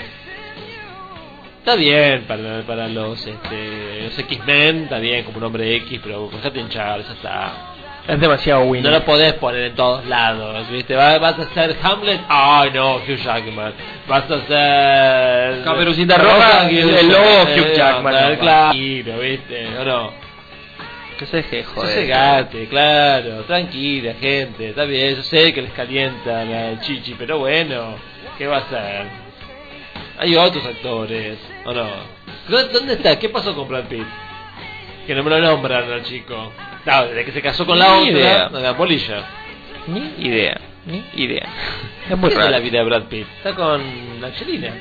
A: Está bien para, para los, este, los X-Men, está bien como un hombre X, pero dejate hinchar, ya está.
B: Es demasiado win.
A: No lo podés poner en todos lados, ¿viste? Va- Vas a ser Hamlet, ay no, Hugh Jackman. Vas a ser.
B: Caperucita Roja,
A: Hugh
B: el lobo
A: Jackman,
B: Hugh Jackman,
A: eh,
B: no.
A: Claro, ¿viste? ¿O no?
B: Que se deje, joder.
A: Sosegate, claro, tranquila, gente. Está bien, yo sé que les calienta la chichi, pero bueno, ¿qué va a hacer? Hay otros actores, ¿o no? ¿Dó- ¿Dónde está? ¿Qué pasó con Brad Pitt? Que no me lo nombran al chico. No, desde que se casó con la
B: Ni
A: otra,
B: idea.
A: la polilla.
B: Ni idea, ni idea. Es muy
A: ¿Qué de la
B: raro.
A: vida de Brad Pitt? Está con Angelina.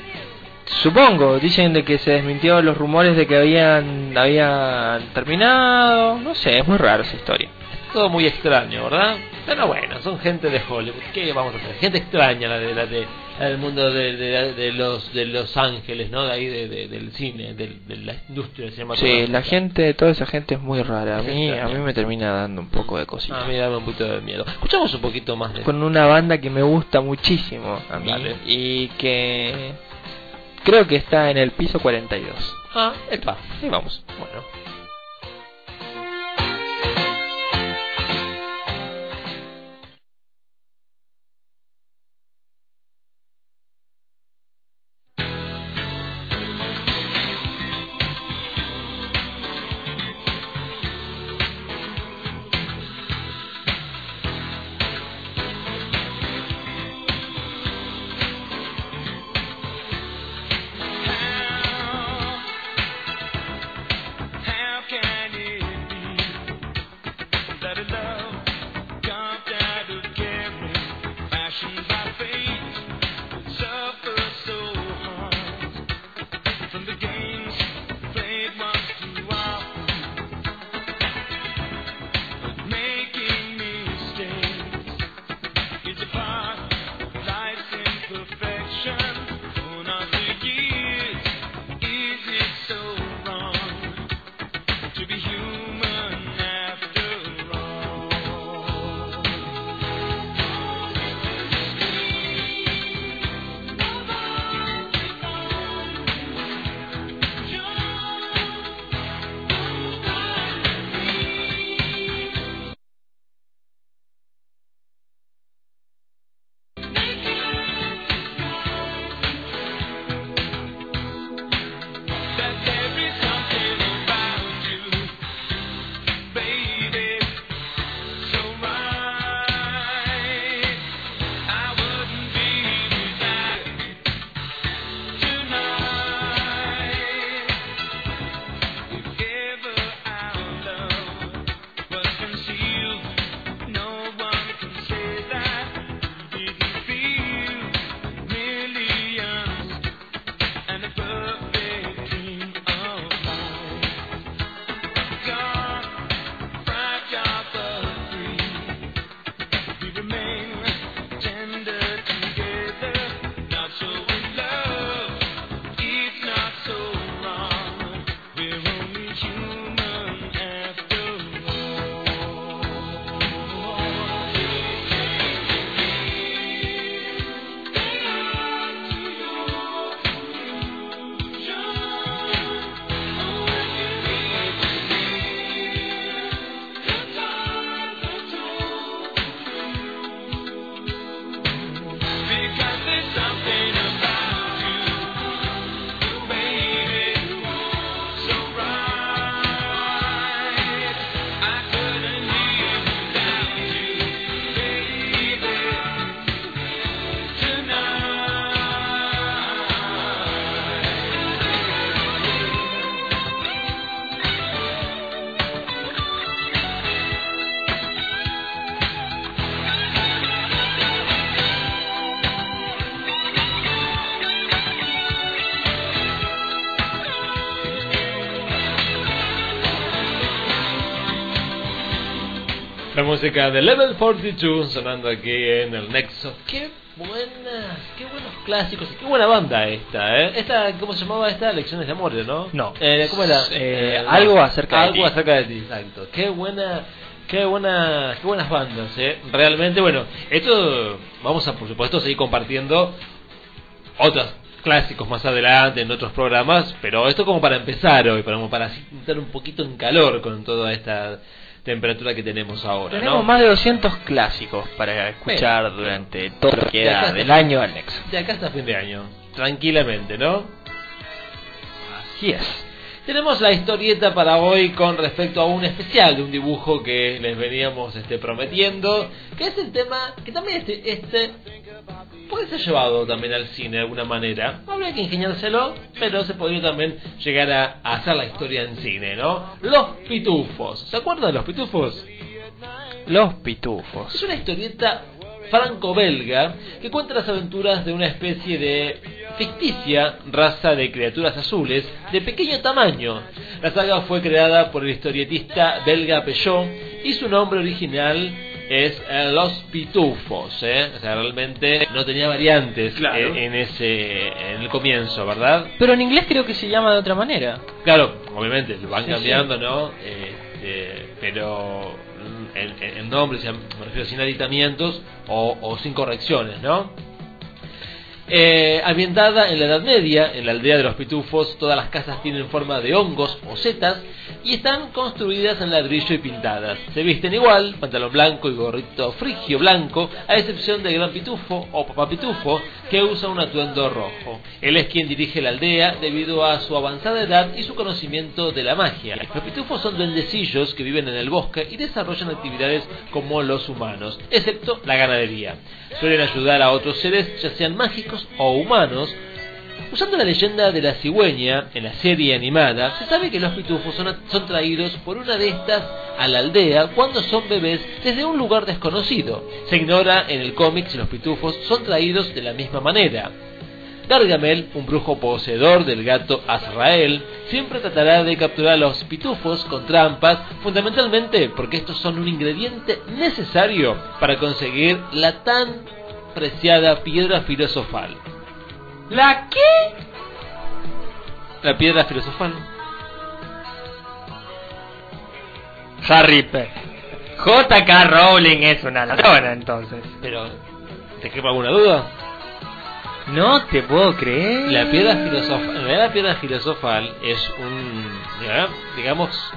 B: Supongo, dicen de que se desmintió los rumores de que habían habían terminado, no sé, es muy raro esa historia.
A: Todo muy extraño, ¿verdad? Pero bueno, son gente de Hollywood. ¿Qué vamos a hacer? Gente extraña la, de, la, de, del mundo de, de, de los de Los Ángeles, ¿no? De ahí de, de- del cine, de, la industria cinematográfica.
B: Sí, la gente, toda esa gente es muy rara. A mí, a mí me termina dando un poco de cosita.
A: A mí dame un poquito de miedo. Escuchamos un poquito más de
B: Con una banda que me gusta muchísimo a mí
A: Dale.
B: y que creo que está en el piso 42.
A: Ah, epa.
B: Y vamos.
A: Bueno. Música de Level 42 sonando aquí en el Nexo. Qué buenas, qué buenos clásicos, qué buena banda esta, ¿eh? Esta, ¿cómo se llamaba esta? Lecciones de amor, ¿no?
B: No.
A: Eh, ¿Cómo era?
B: Eh, algo acerca de
A: algo
B: ti.
A: acerca de ti, exacto. Qué buena, qué buena, qué buenas bandas, ¿eh? Realmente, bueno, esto vamos a, por supuesto, seguir compartiendo otros clásicos más adelante en otros programas, pero esto como para empezar hoy, para, como para así entrar un poquito en calor con toda esta temperatura que tenemos ahora,
B: Tenemos
A: ¿no?
B: más de 200 clásicos para escuchar durante todo lo que queda del año al.
A: De acá hasta fin de año, tranquilamente, ¿no?
B: Así es.
A: Tenemos la historieta para hoy con respecto a un especial de un dibujo que les veníamos este, prometiendo, que es el tema que también este, este puede ser llevado también al cine de alguna manera. Habría que ingeniárselo, pero se podría también llegar a, a hacer la historia en cine, ¿no? Los Pitufos. ¿Se acuerdan de los Pitufos?
B: Los pitufos.
A: Es una historieta franco-belga que cuenta las aventuras de una especie de ficticia raza de criaturas azules de pequeño tamaño. La saga fue creada por el historietista belga Peugeot y su nombre original es eh, Los Pitufos. ¿eh? O sea, realmente no tenía variantes
B: Claro.
A: eh, en ese en el comienzo, ¿verdad?
B: Pero en inglés creo que se llama de otra manera.
A: Claro, obviamente, lo van
B: Sí,
A: cambiando, ¿no? Este, pero el nombre, o sea, me refiero sin aditamientos o, o sin correcciones, ¿no? Eh, ambientada en la Edad Media, en la aldea de los pitufos, todas las casas tienen forma de hongos o setas y están construidas en ladrillo y pintadas. Se visten igual, pantalón blanco y gorrito frigio blanco, a excepción del gran pitufo o papá pitufo que usa un atuendo rojo. Él es quien dirige la aldea debido a su avanzada edad y su conocimiento de la magia. Los pitufos son duendecillos que viven en el bosque y desarrollan actividades como los humanos, excepto la ganadería. Suelen ayudar a otros seres, ya sean mágicos o humanos, Usando la leyenda de la cigüeña en la serie animada, se sabe que los pitufos son, son traídos por una de estas a la aldea cuando son bebés desde un lugar desconocido. Se ignora en el cómic si los pitufos son traídos de la misma manera. Gargamel, un brujo poseedor del gato Azrael, siempre tratará de capturar a los pitufos con trampas, fundamentalmente porque estos son un ingrediente necesario para conseguir la tan preciada piedra filosofal.
B: ¿La qué?
A: La piedra filosofal.
B: Harry Potter. J.K. Rowling es una ladrona entonces.
A: Pero, ¿te queda alguna duda?
B: No te puedo creer.
A: La piedra filosofal, la piedra filosofal es un, digamos,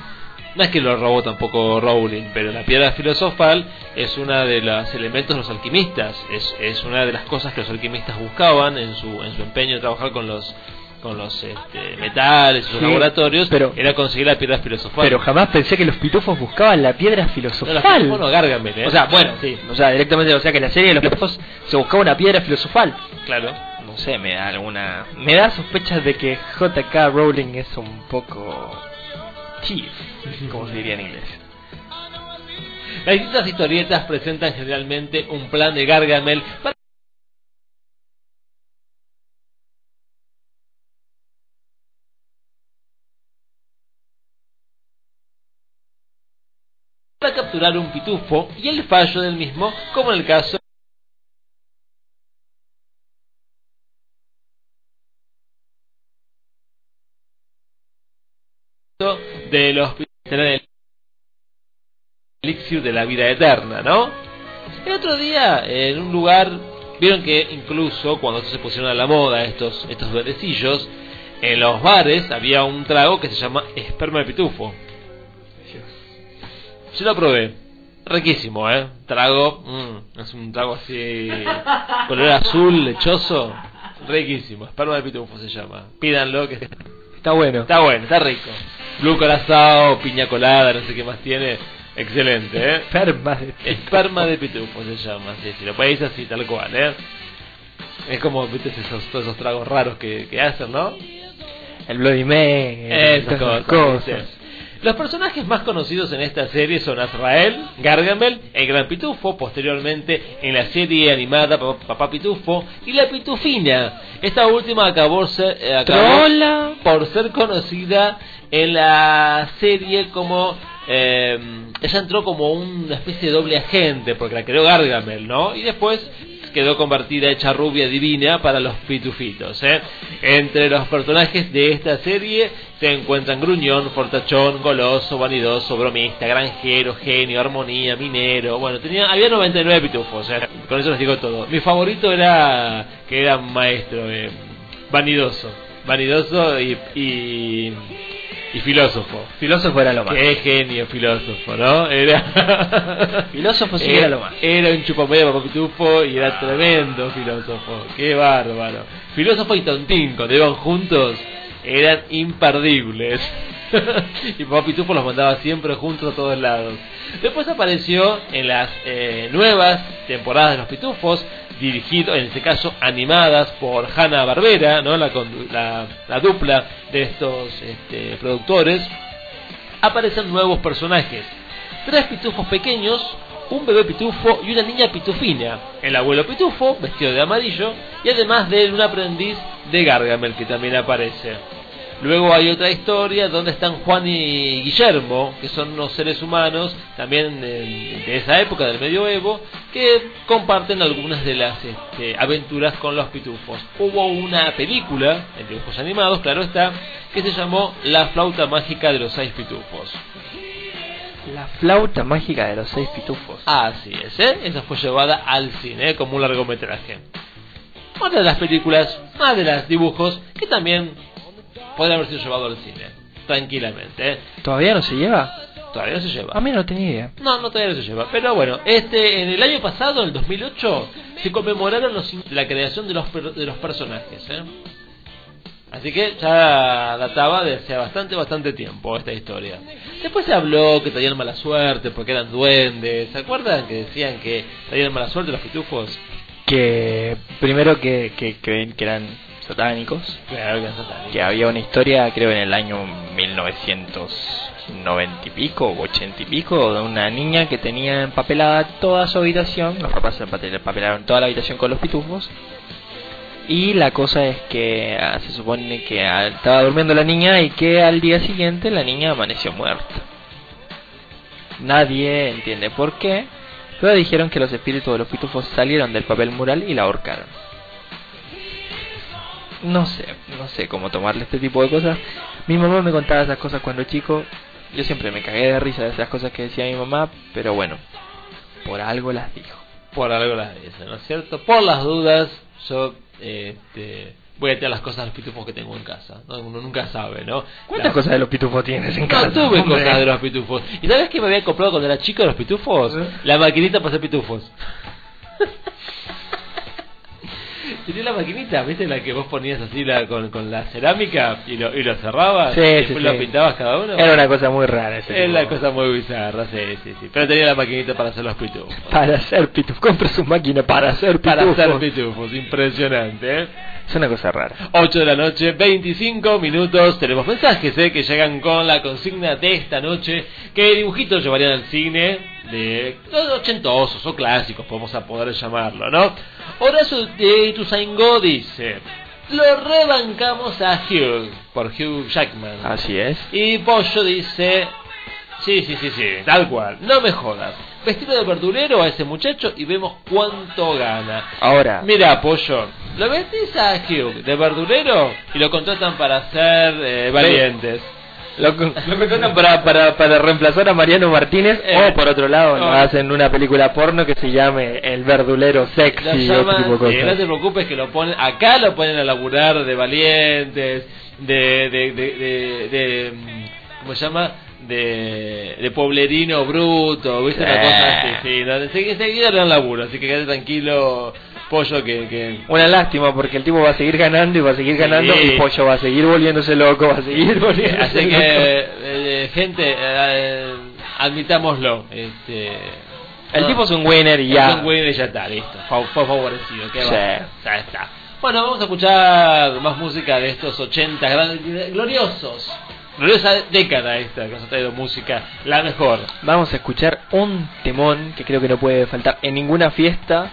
A: no es que lo robó tampoco Rowling, pero la piedra filosofal es una de los elementos de los alquimistas, es, es una de las cosas que los alquimistas buscaban en su, en su empeño de trabajar con los con los este, metales, sus
B: Sí,
A: laboratorios,
B: pero-
A: era conseguir la piedra filosofal.
B: Pero jamás pensé que los pitufos buscaban la piedra
A: no, la
B: filosofal.
A: bueno, Gargamel, ¿eh?
B: O sea, bueno, sí, o sea, directamente, o sea que en la serie de los pitufos se buscaba una piedra filosofal.
A: claro.
B: No sé, me da alguna... Me da sospechas de que J.K. Rowling es un poco... chief, como se diría en inglés.
A: Las distintas historietas presentan generalmente un plan de Gargamel para para capturar un pitufo y el fallo del mismo, como en el caso de los tener el elixir de la vida eterna, ¿no? El otro día, en un lugar, vieron que incluso cuando se pusieron a la moda estos, estos duendecillos, en los bares había un trago que se llama esperma de pitufo. Yo lo probé. Riquísimo, ¿eh? Trago, mm, es un trago así, color azul, lechoso. Riquísimo, esperma de pitufo se llama. Pídanlo que
B: Está bueno.
A: Está bueno, está rico. Blue corazao, piña colada, no sé qué más tiene. Excelente, ¿eh?
B: Esperma de
A: Esperma de pitufo se llama, sí, si lo pedís así, tal cual, ¿eh? Es como, viste, esos, todos esos tragos raros que, que hacen, ¿no?
B: El Bloody Mary.
A: Esas
B: todas
A: cosas. Los personajes más conocidos en esta serie son Azrael, Gargamel, el Gran Pitufo, posteriormente en la serie animada Pa- Papá Pitufo y la Pitufina. Esta última acabó, ser, eh, acabó por ser conocida en la serie como eh, ella entró como una especie de doble agente porque la creó Gargamel, ¿no? Y después quedó convertida hecha rubia divina para los pitufitos. ¿eh? Entre los personajes de esta serie se encuentran gruñón, fortachón, goloso, vanidoso, bromista, granjero, genio, armonía, minero. Bueno, tenía había 99 pitufos, ¿eh? con eso les digo todo. Mi favorito era que era maestro, eh, vanidoso, vanidoso y, y y filósofo.
B: Filósofo era lo más.
A: Qué genio filósofo, ¿no? Era
B: filósofo sí era, lo más.
A: Era un chupamedia papá pitufo y era tremendo filósofo. Qué bárbaro. Filósofo y tontín, cuando iban juntos, eran imperdibles. y papá pitufo los mandaba siempre juntos a todos lados. Después apareció en las eh, nuevas temporadas de los pitufos dirigido, en este caso animadas por Hanna Barbera, ¿no? la, la, la dupla de estos este, productores, aparecen nuevos personajes. Tres pitufos pequeños, un bebé pitufo y una niña pitufina. El abuelo pitufo, vestido de amarillo, y además de él un aprendiz de Gargamel que también aparece. Luego hay otra historia donde están Juan y Guillermo, que son unos seres humanos también de esa época del medioevo, que comparten algunas de las este, aventuras con los pitufos. Hubo una película, en dibujos animados, claro está, que se llamó La flauta mágica de los seis pitufos.
B: La flauta mágica de los seis pitufos.
A: Así es, ¿eh? Esa fue llevada al cine ¿eh? como un largometraje. Otra de las películas, más de los dibujos, que también puede haber sido llevado al cine, tranquilamente. ¿eh?
B: ¿Todavía no se lleva?
A: Todavía no se lleva.
B: A mí no tenía idea.
A: No, no todavía no se lleva. Pero bueno, este en el año pasado, en el 2008, se conmemoraron los, la creación de los, de los personajes. ¿eh? Así que ya databa de hace bastante, bastante tiempo esta historia. Después se habló que traían mala suerte porque eran duendes. ¿Se acuerdan que decían que traían mala suerte los pitufos?
B: Que primero que, que, que, que eran satánicos.
A: Claro que eran satánicos.
B: Que había una historia, creo, en el año 1990 y pico, o 80 y pico, de una niña que tenía empapelada toda su habitación. Los papás empapelaron toda la habitación con los pitufos. Y la cosa es que ah, se supone que ah, estaba durmiendo la niña y que al día siguiente la niña amaneció muerta. Nadie entiende por qué, pero dijeron que los espíritus de los pitufos salieron del papel mural y la ahorcaron. No sé, no sé cómo tomarle este tipo de cosas. Mi mamá me contaba esas cosas cuando chico. Yo siempre me cagué de risa de esas cosas que decía mi mamá, pero bueno, por algo las dijo.
A: Por algo las dice, ¿no es cierto? Por las dudas, yo este, voy a tirar las cosas de los pitufos que tengo en casa. ¿no? Uno nunca sabe, ¿no?
B: ¿Cuántas cosas de los pitufos tienes en
A: No
B: casa?
A: tuve
B: hombre?
A: cosas de los pitufos. ¿Y sabes qué me había comprado cuando era chico de los pitufos? La maquinita para hacer pitufos. Tenía la maquinita, ¿viste? La que vos ponías así la, con, con la cerámica y lo, y lo cerrabas
B: Sí,
A: y
B: sí,
A: después lo
B: sí.
A: pintabas cada uno.
B: Era una cosa muy rara ese
A: Es
B: tipo.
A: la cosa muy bizarra, sí, sí, sí. Pero tenía la maquinita para hacer los pitufos.
B: Para hacer pitufos. Compra su máquina para hacer pitufos.
A: Para hacer pitufos, impresionante, ¿eh?
B: Es una cosa rara.
A: 8 de la noche, 25 minutos. Tenemos mensajes ¿eh? que llegan con la consigna de esta noche. ¿Qué dibujitos llevarían al cine? De ochentosos o clásicos, podemos a poder llamarlo, ¿no? Horacio de Ituzaingó dice: Lo rebancamos a Hugh, por Hugh Jackman.
B: Así es.
A: Y Pollo dice: Sí, sí, sí, sí, tal cual, no me jodas. Vestido de verdulero a ese muchacho y vemos cuánto gana.
B: Ahora,
A: Mira, Pollo, lo vestís a Hugh de verdulero y lo contratan para hacer eh, valientes.
B: Lo, lo contratan para, para, para reemplazar a Mariano Martínez
A: Eh,
B: o por otro lado
A: no.
B: hacen una película porno que se llame El verdulero sexy y otro
A: llaman,
B: tipo de
A: sí, no te preocupes que lo ponen, acá lo ponen a laburar de valientes, de, de, de, de, de, ¿cómo se llama? De, de pueblerino bruto, ¿viste? Una cosa así, sí, no, le dan laburo, así que quédate tranquilo, pollo, que, que
B: Una lástima porque el tipo va a seguir ganando y va a seguir
A: Sí.
B: ganando y Pollo va a seguir volviéndose loco, va a seguir volviéndose
A: Así
B: loco.
A: que, eh, gente, eh, admitámoslo. Este,
B: El
A: no,
B: tipo es un winner y
A: es
B: ya.
A: un winner y ya está, listo. Fue, fue favorecido. ¿qué va?
B: Sí.
A: Ya está. Bueno, vamos a escuchar más música de estos 80 gran- gloriosos. Gloriosa década esta que nos ha traído música, la mejor.
B: Vamos a escuchar un temón que creo que no puede faltar en ninguna fiesta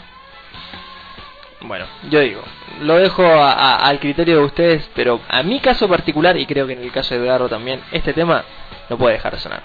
B: Bueno, yo digo, lo dejo a- al criterio de ustedes, pero a mi caso particular, y creo que en el caso de Edgardo también, este tema no puede dejar de sonar.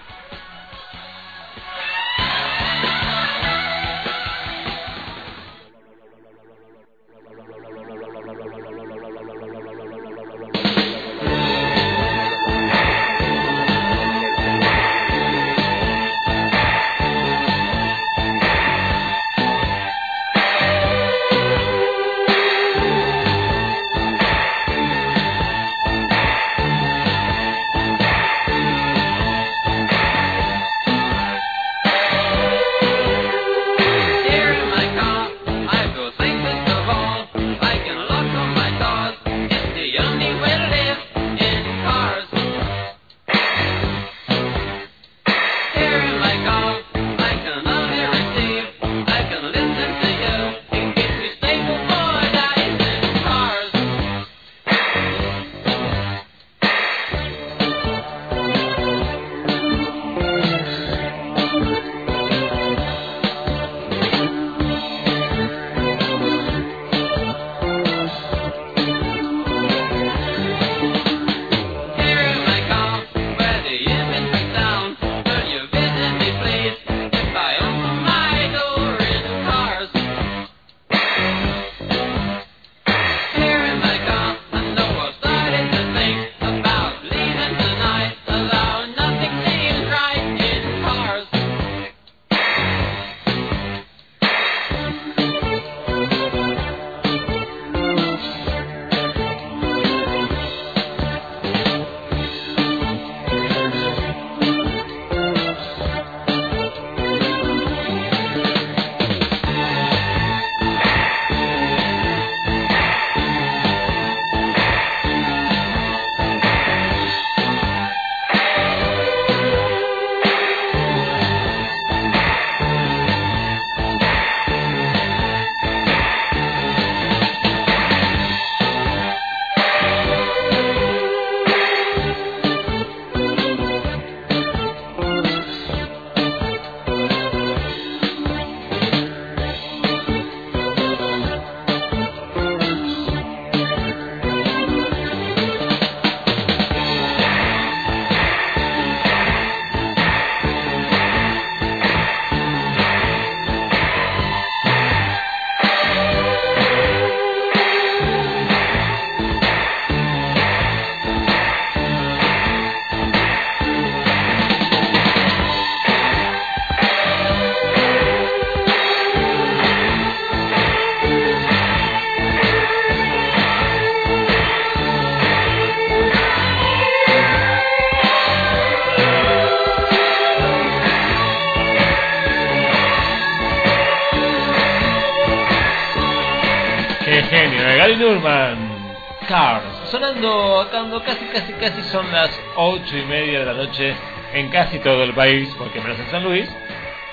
A: Casi, casi, son las ocho y media de la noche en casi todo el país, porque menos en San Luis,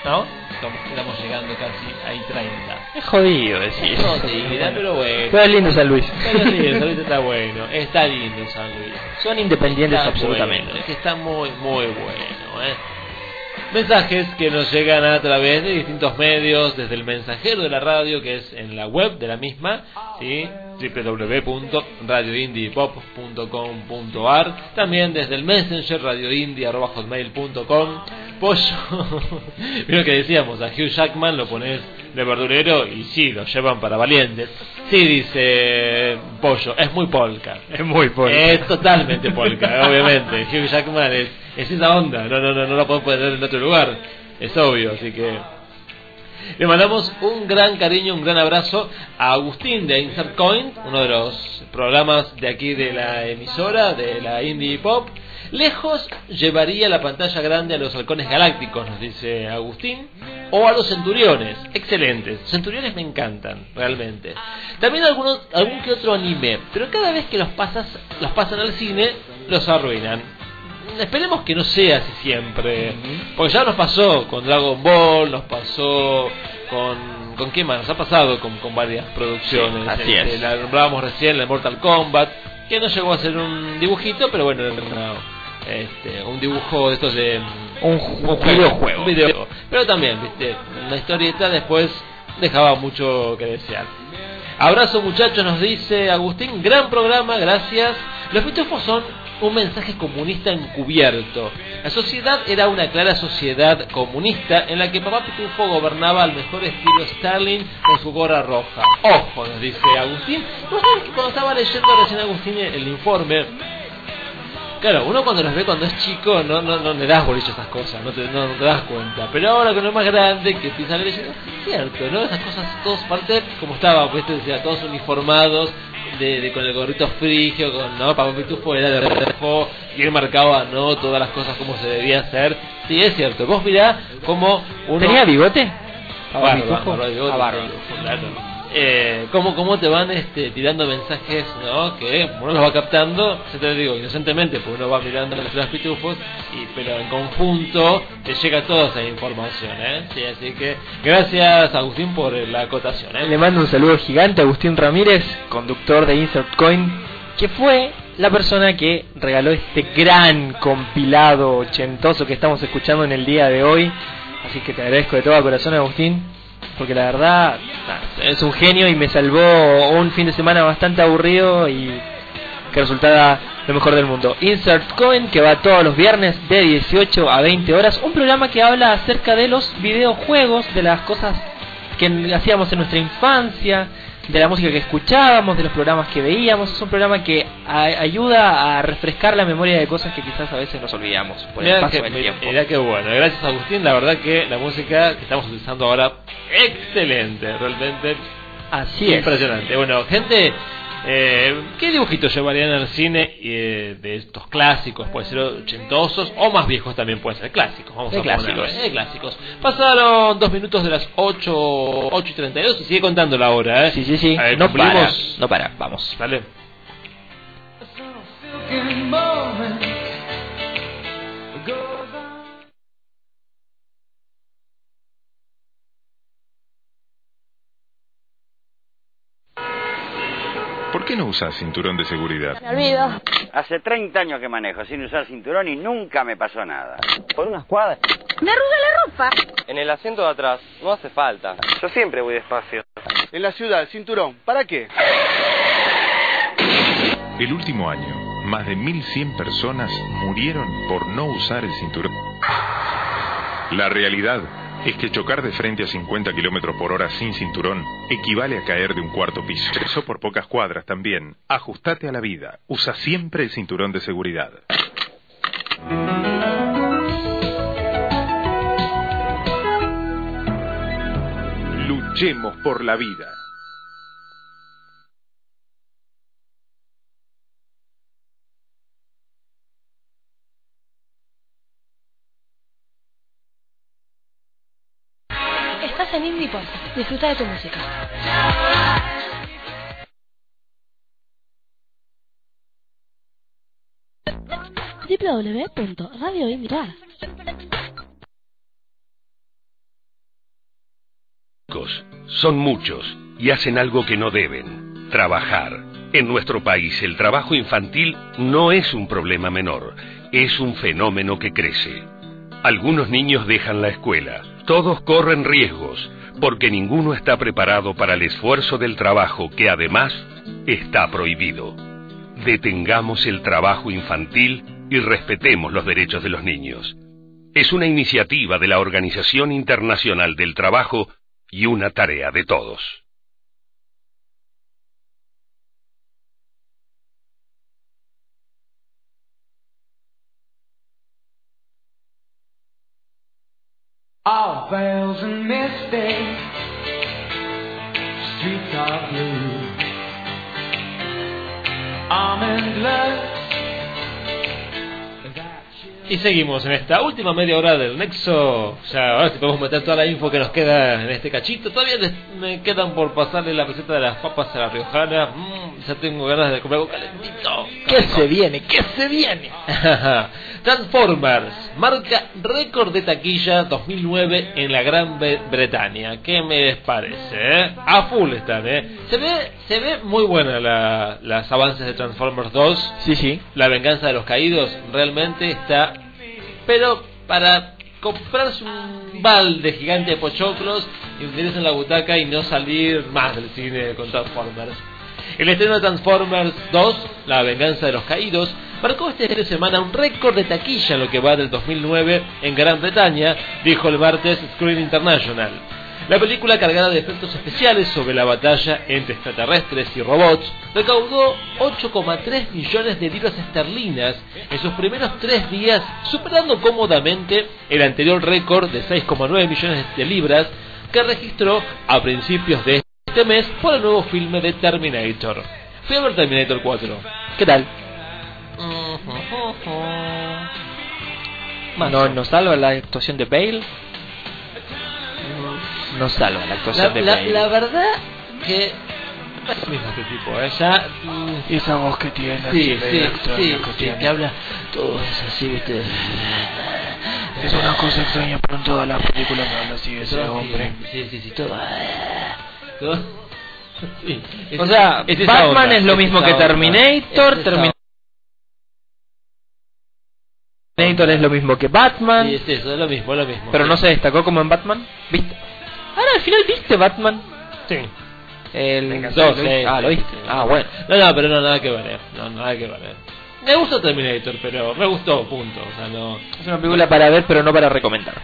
A: ¿no? Estamos, estamos llegando casi a I-30.
B: Es jodido decir.
A: No, sí, pero bueno.
B: Pero es lindo San Luis.
A: Pero sí, San Luis está bueno, está lindo San Luis.
B: Son independientes
A: Está
B: absolutamente.
A: bueno, es que está muy, muy bueno, ¿eh? Mensajes que nos llegan a través de distintos medios, desde el mensajero de la radio, que es en la web de la misma, ¿sí? www.radioindiepop.com.ar También desde el messenger radioindie.com Pollo, mira que decíamos, a Hugh Jackman lo pones de verdurero y sí, lo llevan para valientes. Sí, dice Pollo, es muy polka.
B: Es muy polka.
A: Es totalmente polka, obviamente. Hugh Jackman es, es esa onda, no, no, no, no la podemos poner en otro lugar, es obvio, así que le mandamos un gran cariño, un gran abrazo a Agustín de Insert Coin, uno de los programas de aquí de la emisora, de la Indie Pop. Lejos llevaría la pantalla grande a los halcones galácticos, nos dice Agustín, o a los centuriones, excelentes. Centuriones me encantan, realmente. También algunos, algún que otro anime, pero cada vez que los pasas, los pasan al cine, los arruinan. Esperemos que no sea así siempre, porque ya nos pasó con Dragon Ball, nos pasó con con qué más, nos ha pasado con, con varias producciones.
B: Sí, así
A: Este,
B: es.
A: La nombrábamos recién, la Mortal Kombat, que no llegó a ser un dibujito, pero bueno, era este, un dibujo de estos de
B: Un, un videojuego.
A: Pero también, viste, una historieta después dejaba mucho que desear. Abrazo muchachos, nos dice Agustín, gran programa, gracias. Los pitufos son un mensaje comunista encubierto. La sociedad era una clara sociedad comunista en la que papá Pitufo gobernaba al mejor estilo Stalin con su gorra roja. Ojo, nos dice Agustín. ¿Vos sabés que cuando estaba leyendo recién Agustín el informe, Claro, uno cuando los ve cuando es chico no, no, no le das bolillo a esas cosas, no te, no, no das cuenta. Pero ahora que uno es más grande, que empieza a leer, cierto, ¿no? Esas cosas, todos parte como estaba, pues decía, todos uniformados, de, de- con el gorrito frigio, con, ¿no? Papá Pitufo era de rojo, y él marcaba, ¿no? Todas las cosas como se debía hacer. Sí, es cierto. Vos mirá como uno...
B: ¿Tenía bigote?
A: Barba,
B: Pitufo?
A: barba, bigote,
B: Ah, barba.
A: Eh, cómo, cómo te van este, tirando mensajes, ¿no? Que uno los va captando, ya te digo, inocentemente, porque uno va mirando los pitufos, y, pero en conjunto te llega toda esa información, ¿eh? Sí, así que gracias Agustín por la acotación, ¿eh?
B: Le mando un saludo gigante a Agustín Ramírez, conductor de Insert Coin, que fue la persona que regaló este gran compilado ochentoso que estamos escuchando en el día de hoy. Así que te agradezco de todo corazón, Agustín, porque la verdad es un genio y me salvó un fin de semana bastante aburrido y que resultara lo mejor del mundo. Insert Coin, que va todos los viernes de 18 a 20 horas. Un programa que habla acerca de los videojuegos, de las cosas que hacíamos en nuestra infancia, de la música que escuchábamos, de los programas que veíamos. Es un programa que a- ayuda a refrescar la memoria de cosas que quizás a veces nos olvidamos por el
A: Mirá
B: paso
A: que,
B: del tiempo.
A: mirá que bueno, gracias Agustín, la verdad que la música que estamos utilizando ahora, excelente, realmente
B: Así es.
A: impresionante. Bueno, gente, eh, ¿qué dibujitos llevarían al cine eh, de estos clásicos? Puede ser ochentosos o más viejos también pueden ser clásicos. Vamos
B: De
A: a
B: clásicos.
A: eh, clásicos. Pasaron dos minutos de las 8, 8 y 32 y sigue contando la hora, ¿eh?
B: Sí, sí, sí.
A: Ver,
B: no
A: cumplimos.
B: para. No para. Vamos.
A: Dale.
F: ¿Por qué no usas cinturón de seguridad?
G: Me olvido. Hace 30 años que manejo sin usar cinturón y nunca me pasó nada. Por unas cuadras.
E: Me arrugué la ropa.
H: En el asiento de atrás, no hace falta. Yo siempre voy despacio.
I: En la ciudad, cinturón. ¿Para qué?
F: El último año, más de 1.100 personas murieron por no usar el cinturón. La realidad es que chocar de frente a 50 kilómetros por hora sin cinturón equivale a caer de un cuarto piso. Eso por pocas cuadras también. Ajustate a la vida. Usa siempre el cinturón de seguridad. Luchemos por la vida.
E: Disfruta de tu música.
D: son muchos y hacen algo que no deben, trabajar. En nuestro país el trabajo infantil no es un problema menor, es un fenómeno que crece. Algunos niños dejan la escuela, todos corren riesgos, porque ninguno está preparado para el esfuerzo del trabajo que además está prohibido. Detengamos el trabajo infantil y respetemos los derechos de los niños. Es una iniciativa de la Organización Internacional del Trabajo y una tarea de todos.
L: Misty, streets are blue. Almond love.
A: Y seguimos en esta última media hora del Nexo. Ya, ahora sí podemos meter toda la info que nos queda en este cachito. Todavía me quedan por pasarle la receta de las papas a la riojana. Mm, ya tengo ganas de comer algo calentito.
B: ¿Qué se viene? ¿Qué se viene?
A: Transformers, marca récord de taquilla 2009 en la Gran Bre- Bretaña. ¿Qué me les parece? eh? A full están, ¿eh? Se ve, se ve muy buena la, las avances de Transformers 2.
B: Sí, sí.
A: La venganza de los caídos realmente está. Pero para comprarse un balde gigante de pochoclos y hundirse en la butaca y no salir más del cine con Transformers. El estreno de Transformers 2, La venganza de los caídos, marcó este fin de semana un récord de taquilla en lo que va del 2009 en Gran Bretaña, dijo el martes Screen International. La película cargada de efectos especiales sobre la batalla entre extraterrestres y robots recaudó 8,3 millones de libras esterlinas en sus primeros tres días, superando cómodamente el anterior récord de 6,9 millones de libras que registró a principios de este mes por el nuevo filme de Terminator. Fui a ver Terminator 4.
B: ¿Qué tal? No, no salva la actuación de Bale. No salva la
A: La,
B: actuación de
A: la-
B: Bale.
A: la verdad que es mismo este tipo, ¿eh? Ya, mm,
B: Esa voz que tiene,
A: Sí,
B: así,
A: sí, sí,
B: que
A: sí,
B: tiene.
A: que habla todo es así, ¿viste?
B: Es una cosa extraña, pero en todas las películas me habla así ese
A: Todo,
B: hombre.
A: Sí, sí, sí, todo. todo- sí, es-
B: O sea,
A: es
B: Batman
A: onda,
B: es lo mismo que Terminator,
A: es esa
B: Termi- Terminator es lo mismo que Batman,
A: Sí, es eso, es lo mismo, es lo mismo.
B: pero
A: sí.
B: no se destacó como en Batman. ¿Viste? Ahora al final viste Batman.
A: Sí.
B: El
A: Dos,
B: ¿lo
A: sí,
B: viste? Ah, lo viste.
A: sí.
B: Ah, bueno.
A: No, no, pero no, nada que ver, eh. No, nada que ver. eh. Me gustó Terminator, pero me gustó, punto. O sea, no.
B: Es una película para ver, pero no para recomendar.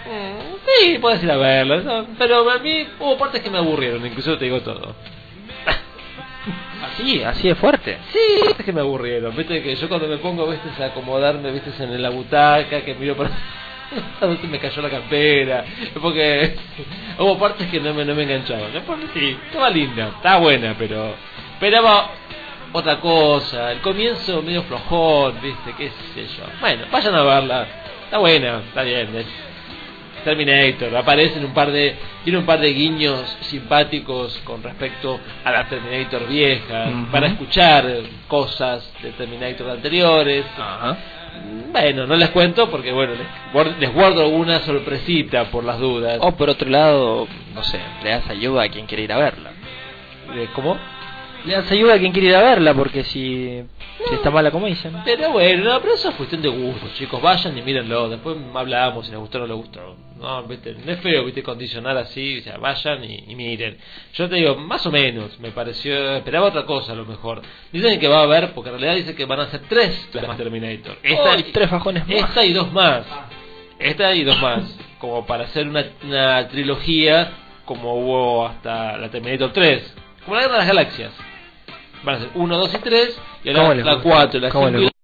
A: Sí, puedes ir a verla, ¿no? pero a mí hubo partes que me aburrieron, incluso te digo todo.
B: Así, así es fuerte.
A: Sí, partes que me aburrieron, viste que yo cuando me pongo, viste, a acomodarme, viste, en la butaca, que miro por... A veces me cayó la campera, porque hubo partes que no me, no me enganchaban. Después sí, estaba linda, estaba buena, pero esperaba otra cosa. El comienzo medio flojón, viste, qué sé yo. Bueno, vayan a verla, está buena, está bien. es Terminator, aparecen un par de, tiene un par de guiños simpáticos con respecto a la Terminator vieja, para escuchar cosas de Terminator anteriores. Bueno, no les cuento porque bueno, les, les guardo una sorpresita por las dudas.
B: O por otro lado, no sé, le das ayuda a quien quiere ir a verla.
A: Eh, ¿Cómo?
B: Le das ayuda a quien quiere ir a verla, porque si, si está mala como dicen.
A: Pero bueno, no, pero eso es cuestión de gusto, chicos. Vayan y mírenlo. Después hablamos si les gustó o no les gustó. No, viste, no es feo, viste, condicionar así. O sea, vayan y, y miren. Yo te digo, más o menos, me pareció. Esperaba otra cosa a lo mejor. Dicen que va a haber, porque en realidad dicen que van a ser tres más Terminator. Esta,
B: Ay, tres fajones más.
A: esta y dos más. Esta y dos más. Como para hacer una, una trilogía como hubo hasta la Terminator 3. Como la Guerra de las Galaxias. Van a ser 1, 2 y 3. Y
B: ¿Cómo
A: ahora la
B: gusta?
A: 4, la
B: ¿Cómo
A: 5
B: les
A: y